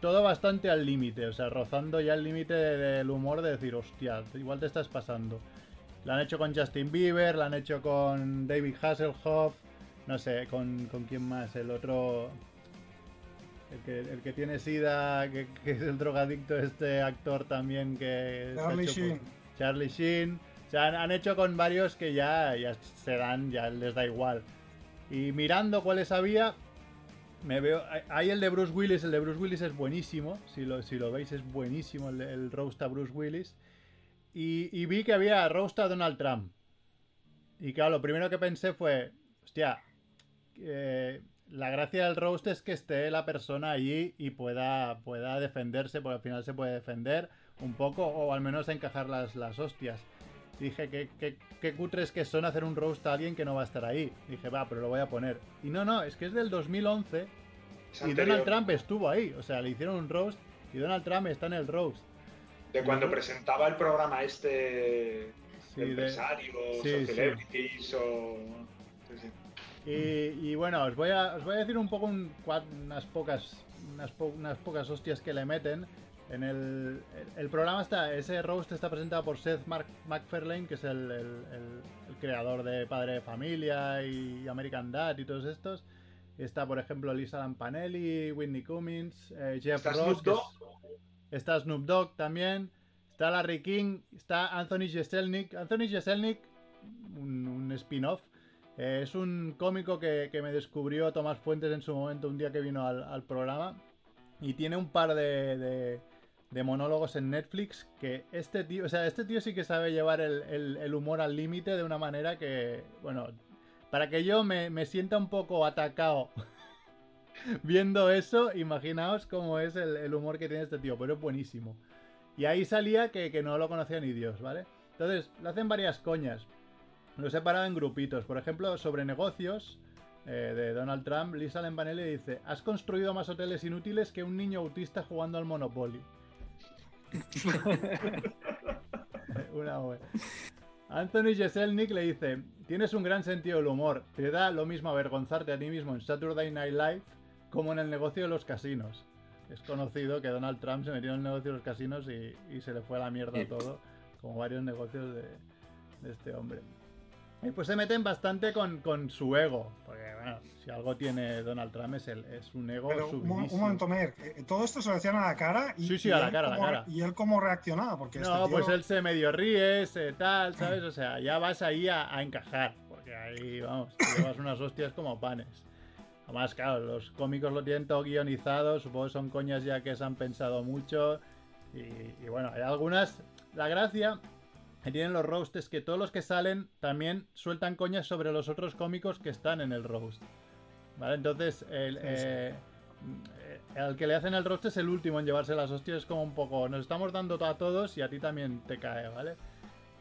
todo bastante al límite, o sea, rozando ya el límite de- del humor de decir, hostia, igual te estás pasando. Lo han hecho con Justin Bieber, lo han hecho con David Hasselhoff, no sé, con, con quién más, el otro... El que, el que tiene sida, que, que es el drogadicto, este actor también que... Charlie Sheen. Charlie Sheen. O sea, han, han hecho con varios que ya, ya se dan, ya les da igual. Y mirando cuáles había, me veo. hay- Hay el de Bruce Willis, el de Bruce Willis es buenísimo. Si lo, si lo veis, es buenísimo el, el roast a Bruce Willis. Y, y vi que había roast a Donald Trump. Y claro, lo primero que pensé fue, hostia, eh, la gracia del roast es que esté la persona allí y pueda, pueda defenderse, porque al final se puede defender un poco o al menos encajar las, las hostias. Dije, ¿qué, qué, qué cutres que son hacer un roast a alguien que no va a estar ahí. Dije, va, pero lo voy a poner. Y no, no, es que es del 2011 Es y anterior, Donald Trump estuvo ahí. O sea, le hicieron un roast y Donald Trump está en el roast. De cuando presentaba el programa este Sí, de de- empresarios sí, o sí. celebrities o... sí, sí. Y, y bueno, os voy a, os voy a decir un poco un- unas pocas unas, po- unas pocas hostias que le meten. En el, el, el programa está, ese roast está presentado por Seth Mark, MacFarlane, que es el, el- creador de Padre de Familia y American Dad y todos estos. Está, por ejemplo, Lisa Lampanelli, Whitney Cummings, eh, Jeff ¿Está Ross, Está Snoop Dogg también. Está Larry King. Está Anthony Jeselnik. Anthony Jeselnik, un, un spin-off. eh, es un cómico que, que me descubrió Tomás Fuentes en su momento, un día que vino al, programa. Y tiene un par de, de- de monólogos en Netflix que este tío, o sea, este tío sí que sabe llevar el, el- el humor al límite de una manera que, bueno, para que yo me, me sienta un poco atacado viendo eso, imaginaos cómo es el, humor que tiene este tío, pero es buenísimo. Y ahí salía que, no lo conocía ni Dios, ¿vale? Entonces, le hacen varias coñas. Lo he separado en grupitos. Por ejemplo, sobre negocios eh, de Donald Trump, Lisa Lampanelli dice: Has construido más hoteles inútiles que un niño autista jugando al Monopoly. (laughs) Una buena. Anthony Jeselnik le dice: Tienes un gran sentido del humor. Te da lo mismo avergonzarte a ti mismo en Saturday Night Live como en el negocio de los casinos. Es conocido que Donald Trump se metió en el negocio de los casinos y, y se le fue a la mierda Sí. todo, como varios negocios de, de este hombre. Y pues se meten bastante con, con su ego, porque bueno, si algo tiene Donald Trump es, el, es un ego Pero un, mo- subidísimo. un momento, Mer, eh, todo esto se lo decían a la cara y, Sí, sí, y a la él cara, a la cómo- cara. y él cómo reaccionaba, porque No, este tío- pues él se medio ríe, se tal, ¿sabes? (clears throat) O sea, ya vas ahí a, a encajar, porque ahí, vamos, te llevas unas hostias como panes. Además, claro, los cómicos lo tienen todo guionizado, supongo que son coñas ya que se han pensado mucho. Y, y bueno, hay algunas. La gracia que tienen los roasts es que todos los que salen también sueltan coñas sobre los otros cómicos que están en el roast. ¿Vale? Entonces, el, Sí, eh, al que le hacen el roast es el último en llevarse las hostias. Es como un poco, nos estamos dando a todos y a ti también te cae, ¿vale?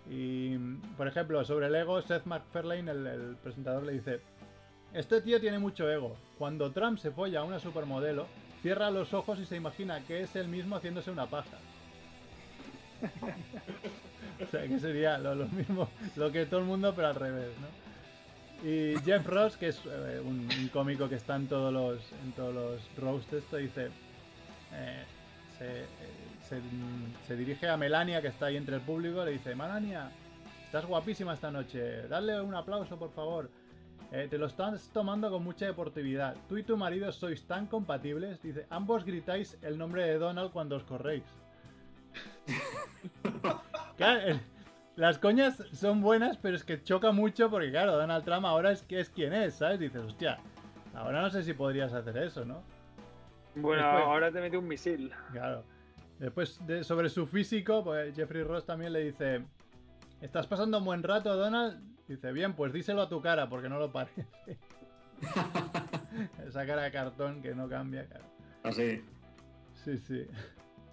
Y, por ejemplo, sobre el ego, Seth MacFarlane, el, el presentador, le dice: Este tío tiene mucho ego. Cuando Trump se folla a una supermodelo, cierra los ojos y se imagina que es él mismo haciéndose una paja. (laughs) o sea, que sería lo, mismo, lo que todo el mundo, pero al revés, ¿no? Y Jeff Ross, que es eh, un, un cómico que está en todos los, en todos los roasts, esto dice, eh, se, eh, se- se dirige a Melania, que está ahí entre el público, le dice, Melania, estás guapísima esta noche, dale un aplauso, por favor. Eh, te lo estás tomando con mucha deportividad. Tú y tu marido sois tan compatibles. Dice, ambos gritáis el nombre de Donald cuando os corréis. (laughs) Claro, eh, las coñas son buenas, pero es que choca mucho porque, claro, Donald Trump ahora es, que es quien es, ¿sabes? Dices, hostia, ahora no sé si podrías hacer eso, ¿no? Bueno, Después- ahora te mete un misil. Claro. Después, de- sobre su físico, pues Jeffrey Ross también le dice: ¿Estás pasando un buen rato, Donald? Dice: Bien, pues díselo a tu cara, porque no lo parece. (laughs) Esa cara de cartón que no cambia, claro. Así. Sí, sí.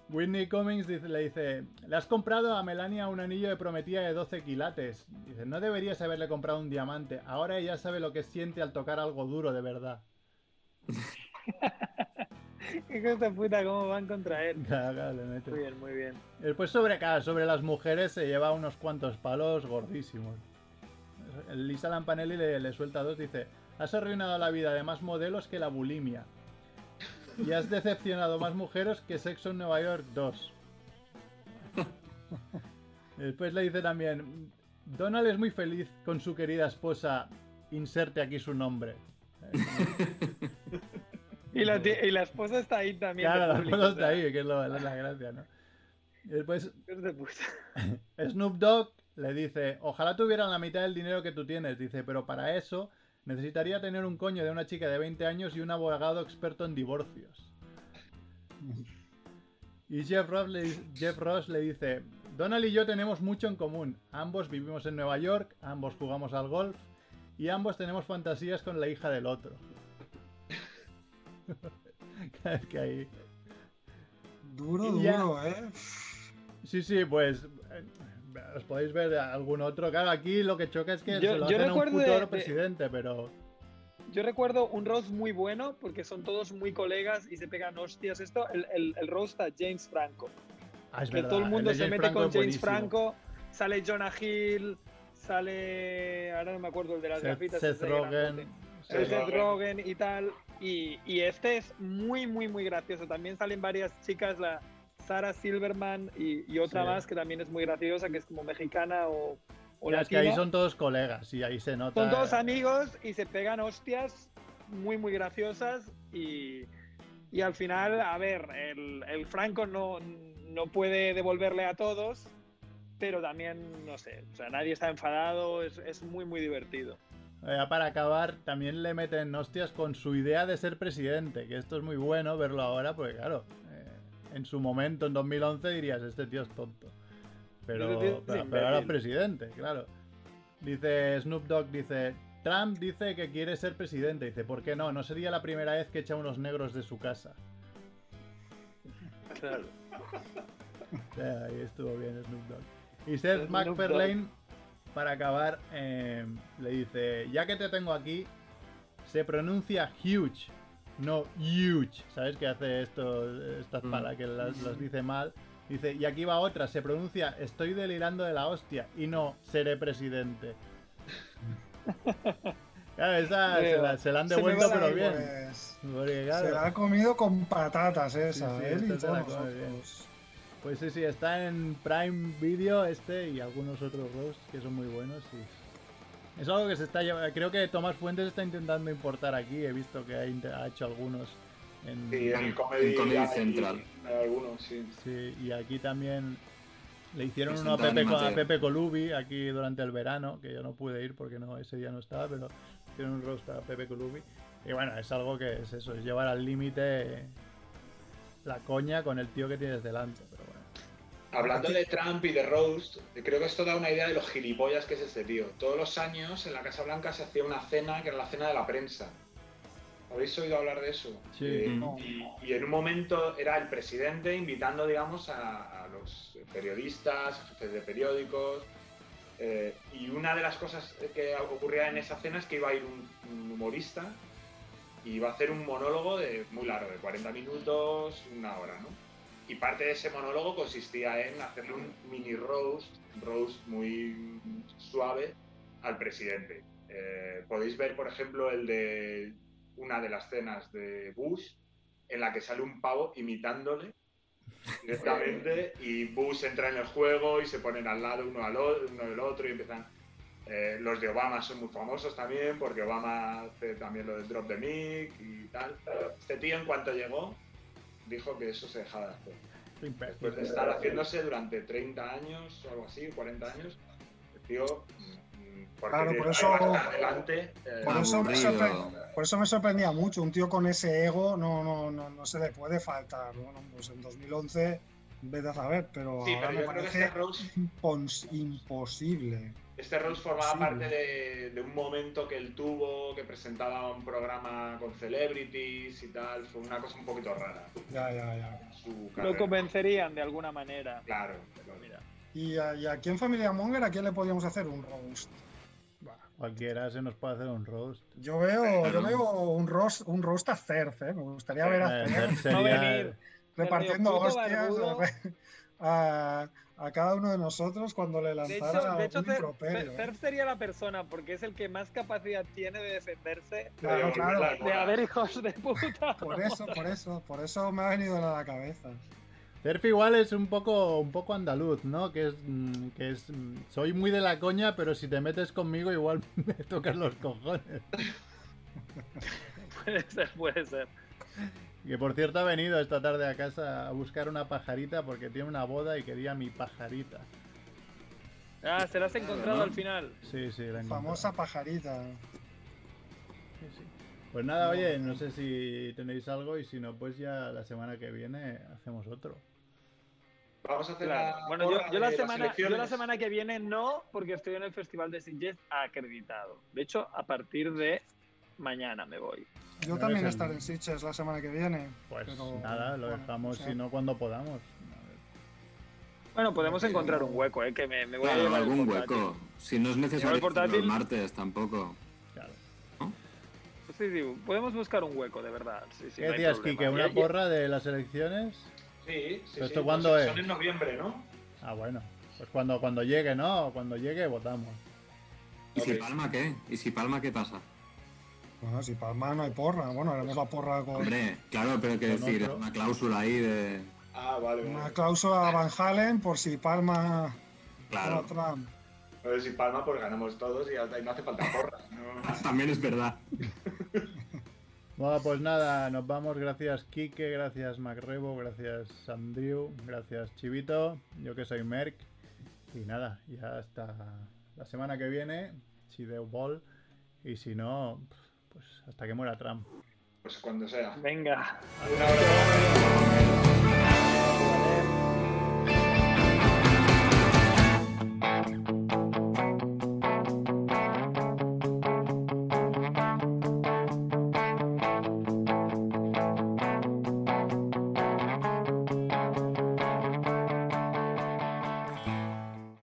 Whitney Cummings dice- le dice, le has comprado a Melania un anillo de prometida de 12 quilates. Dice, no deberías haberle comprado un diamante. Ahora ella sabe lo que siente al tocar algo duro de verdad. (laughs) Hijos de puta, cómo van contra él. (laughs) Claro, claro, le mete. Muy bien, muy bien. Después sobre, claro, sobre las mujeres se lleva unos cuantos palos gordísimos. Lisa Lampanelli le, le suelta dos, dice, has arruinado la vida de más modelos que la bulimia. Y has decepcionado más mujeres que Sexo en Nueva York 2. (laughs) Después le dice también, Donald es muy feliz con su querida esposa, inserte aquí su nombre. (laughs) Y la, ti- y la esposa está ahí también. Claro, la esposa está ahí, que es lo- es la gracia, ¿no? Y después hijos de puta. (laughs) Snoop Dogg le dice, ojalá tuvieran la mitad del dinero que tú tienes. Dice, pero para eso necesitaría tener un coño de una chica de 20 años y un abogado experto en divorcios. (laughs) Y Jeff Ross, le, Jeff Ross le dice, Donald y yo tenemos mucho en común. Ambos vivimos en Nueva York, ambos jugamos al golf y ambos tenemos fantasías con la hija del otro. (laughs) Cada vez que ahí... Duro, duro, ¿eh? Sí, sí, pues eh, os podéis ver algún otro. Claro, aquí lo que choca es que Yo- se lo yo hacen a un de- futuro de- presidente, pero Yo recuerdo un roast muy bueno porque son todos muy colegas y se pegan hostias. Esto, el, el, el roast a James Franco. ah, es que verdad, todo el mundo de se James mete Franco con es James buenísimo. Franco. Sale Jonah Hill, sale. Ahora no me acuerdo el de las Seth, gafitas. Seth Rogen. Seth Rogen. Rogen y tal. Y, y este es muy, muy, muy gracioso. También salen varias chicas, la Sarah Silverman y, y otra Sí. más que también es muy graciosa, que es como mexicana o, o Ya, es que ahí son todos colegas y ahí se nota. Son todos eh, amigos y se pegan hostias muy, muy graciosas. Y, y al final, a ver, el, el Franco no, no puede devolverle a todos, pero también, no sé, o sea, nadie está enfadado, es, es muy, muy divertido. Ya para acabar, también le meten hostias con su idea de ser presidente, que esto es muy bueno verlo ahora, porque claro, eh, en su momento, en 2011, dirías, este tío es tonto. Pero, Este pero, pero ahora es presidente, claro. Dice Snoop Dogg, dice, Trump dice que quiere ser presidente. Dice, ¿por qué no? No sería la primera vez que echa unos negros de su casa. Claro. Ahí estuvo bien Snoop Dogg. Y Seth MacFarlane, para acabar, eh, le dice, ya que te tengo aquí, se pronuncia huge, no huge. ¿Sabes que hace esto, estas Mm. palabras que las, las dice mal? Dice, y aquí va otra, se pronuncia estoy delirando de la hostia y no seré presidente. (laughs) Claro, esa se la, se la han devuelto pero bien. Pues, Porque, claro, Se la ha comido con patatas esa, Sí, sí, él y esta se todos la come bien. nosotros. Pues sí, sí, está en Prime Video este y algunos otros roasts que son muy buenos. Y es algo que se está llevando. Creo que Tomás Fuentes está intentando importar aquí. He visto que ha, hecho algunos en. Sí, en En Comedy, Central. hay algunos, sí. Sí, y aquí también le hicieron Pues uno a Pepe, a Pepe Colubi aquí durante el verano, que yo no pude ir porque no ese día no estaba, pero hicieron un roast a Pepe Colubi. Y bueno, es algo que es eso, es llevar al límite la coña con el tío que tienes delante. Hablando de Trump y de Roast, creo que esto da una idea de los gilipollas que es este tío. Todos los años en la Casa Blanca se hacía una cena que era la cena de la prensa. ¿Habéis oído hablar de eso? Sí. Eh, No. y, y en un momento era el presidente invitando, digamos, a, a los periodistas, jefes de periódicos. eh, y una de las cosas que ocurría en esa cena es que iba a ir un, un humorista y iba a hacer un monólogo de, muy largo, de 40 minutos, una hora, ¿no? Y parte de ese monólogo consistía en hacerle un mini roast, roast muy suave al presidente. Eh, podéis ver, por ejemplo, el de una de las cenas de Bush, en la que sale un pavo imitándole directamente (laughs) y Bush entra en el juego y se ponen al lado uno, al o- uno del otro y empiezan... eh, los de Obama son muy famosos también porque Obama hace también lo del drop the mic y tal. Este tío en cuanto llegó dijo que eso se dejaba de hacer. Después de estar haciéndose durante 30 años o algo así, 40 años, el tío, mm, porque Claro, por eso- adelante, eh, Por eso, me por eso me sorprendía mucho. Un tío con ese ego no, no, no, no se le puede faltar. Bueno, pues en 2011 vete a saber, pero Sí, ahora pero me parece este Rose, impons- imposible. Este Rose formaba Sí. parte de, de un momento que él tuvo, que presentaba un programa con celebrities y tal. Fue una cosa un poquito rara. Ya, ya, ya. Su Lo convencerían de alguna manera. Claro. Mira. Y, a- y aquí en Familia Monger, ¿a quién le podíamos hacer un roast? Cualquiera se nos puede hacer un roast. Yo veo, yo veo un roast, un roast a Cerf, ¿eh? Me gustaría ver a Eh, Cerf sería- No venir. repartiendo hostias (laughs) a, a cada uno de nosotros cuando le De lanzara hecho, de hecho un Cer- improperio. Cer- ¿eh? Sería la persona porque es el que más capacidad tiene de defenderse Claro, Pero claro. de haber hijos de puta. Por eso, por eso, por eso me ha venido a la cabeza. Cerf igual es un poco, un poco andaluz, ¿no? Que es, mm, que es, mm, soy muy de la coña, pero si te metes conmigo igual (laughs) me tocas los cojones. (laughs) puede ser, puede ser. Que por cierto ha venido esta tarde a casa a buscar una pajarita porque tiene una boda y quería mi pajarita. Ah, se la has encontrado ¿no? al final. Sí, sí, la. Famosa pajarita. Sí, sí. Pues nada, oye, no sé si tenéis algo y si no, pues ya la semana que viene hacemos otro. Vamos a hacer Claro. la Bueno, yo, la yo semana que viene no, porque estoy en el Festival de Sitges acreditado. De hecho, a partir de mañana me voy. Yo No también estaré en Sitges la semana que viene. Pues pero, nada, lo bueno, dejamos o sea, si no cuando podamos. Bueno, podemos encontrar un hueco, ¿eh? Que me, me voy a Claro, llevar el algún hueco. Si no es Llevar necesario el portátil. martes tampoco. Claro. Sí, sí, podemos buscar un hueco, de verdad. Sí, sí, ¿Qué no. Kike? ¿Una porra de las elecciones? Sí, sí, ¿Esto sí, cuándo pues es? Son en noviembre, ¿no? Ah, bueno. Pues cuando, cuando llegue, ¿no? Cuando llegue, votamos. ¿Y si. Palma qué? ¿Y si Palma qué pasa? Bueno, si Palma no hay porra. Bueno, haremos la porra con Hombre, claro, pero que Con decir, otro. una cláusula ahí de. Ah, vale, una vale. cláusula a Van Halen por si Palma Claro, Trump. Si Palma, pues ganamos todos y ya no hace falta porra. ¿no? (laughs) también es verdad. (laughs) Bueno, pues nada, nos vamos. Gracias, Kike. Gracias, Macrebo. Gracias, Andrew. Gracias, Chivito. Yo que soy Merck. Y nada, ya hasta la semana que viene. Si de ball. Y si no, pues hasta que muera Trump. Pues cuando sea. Venga.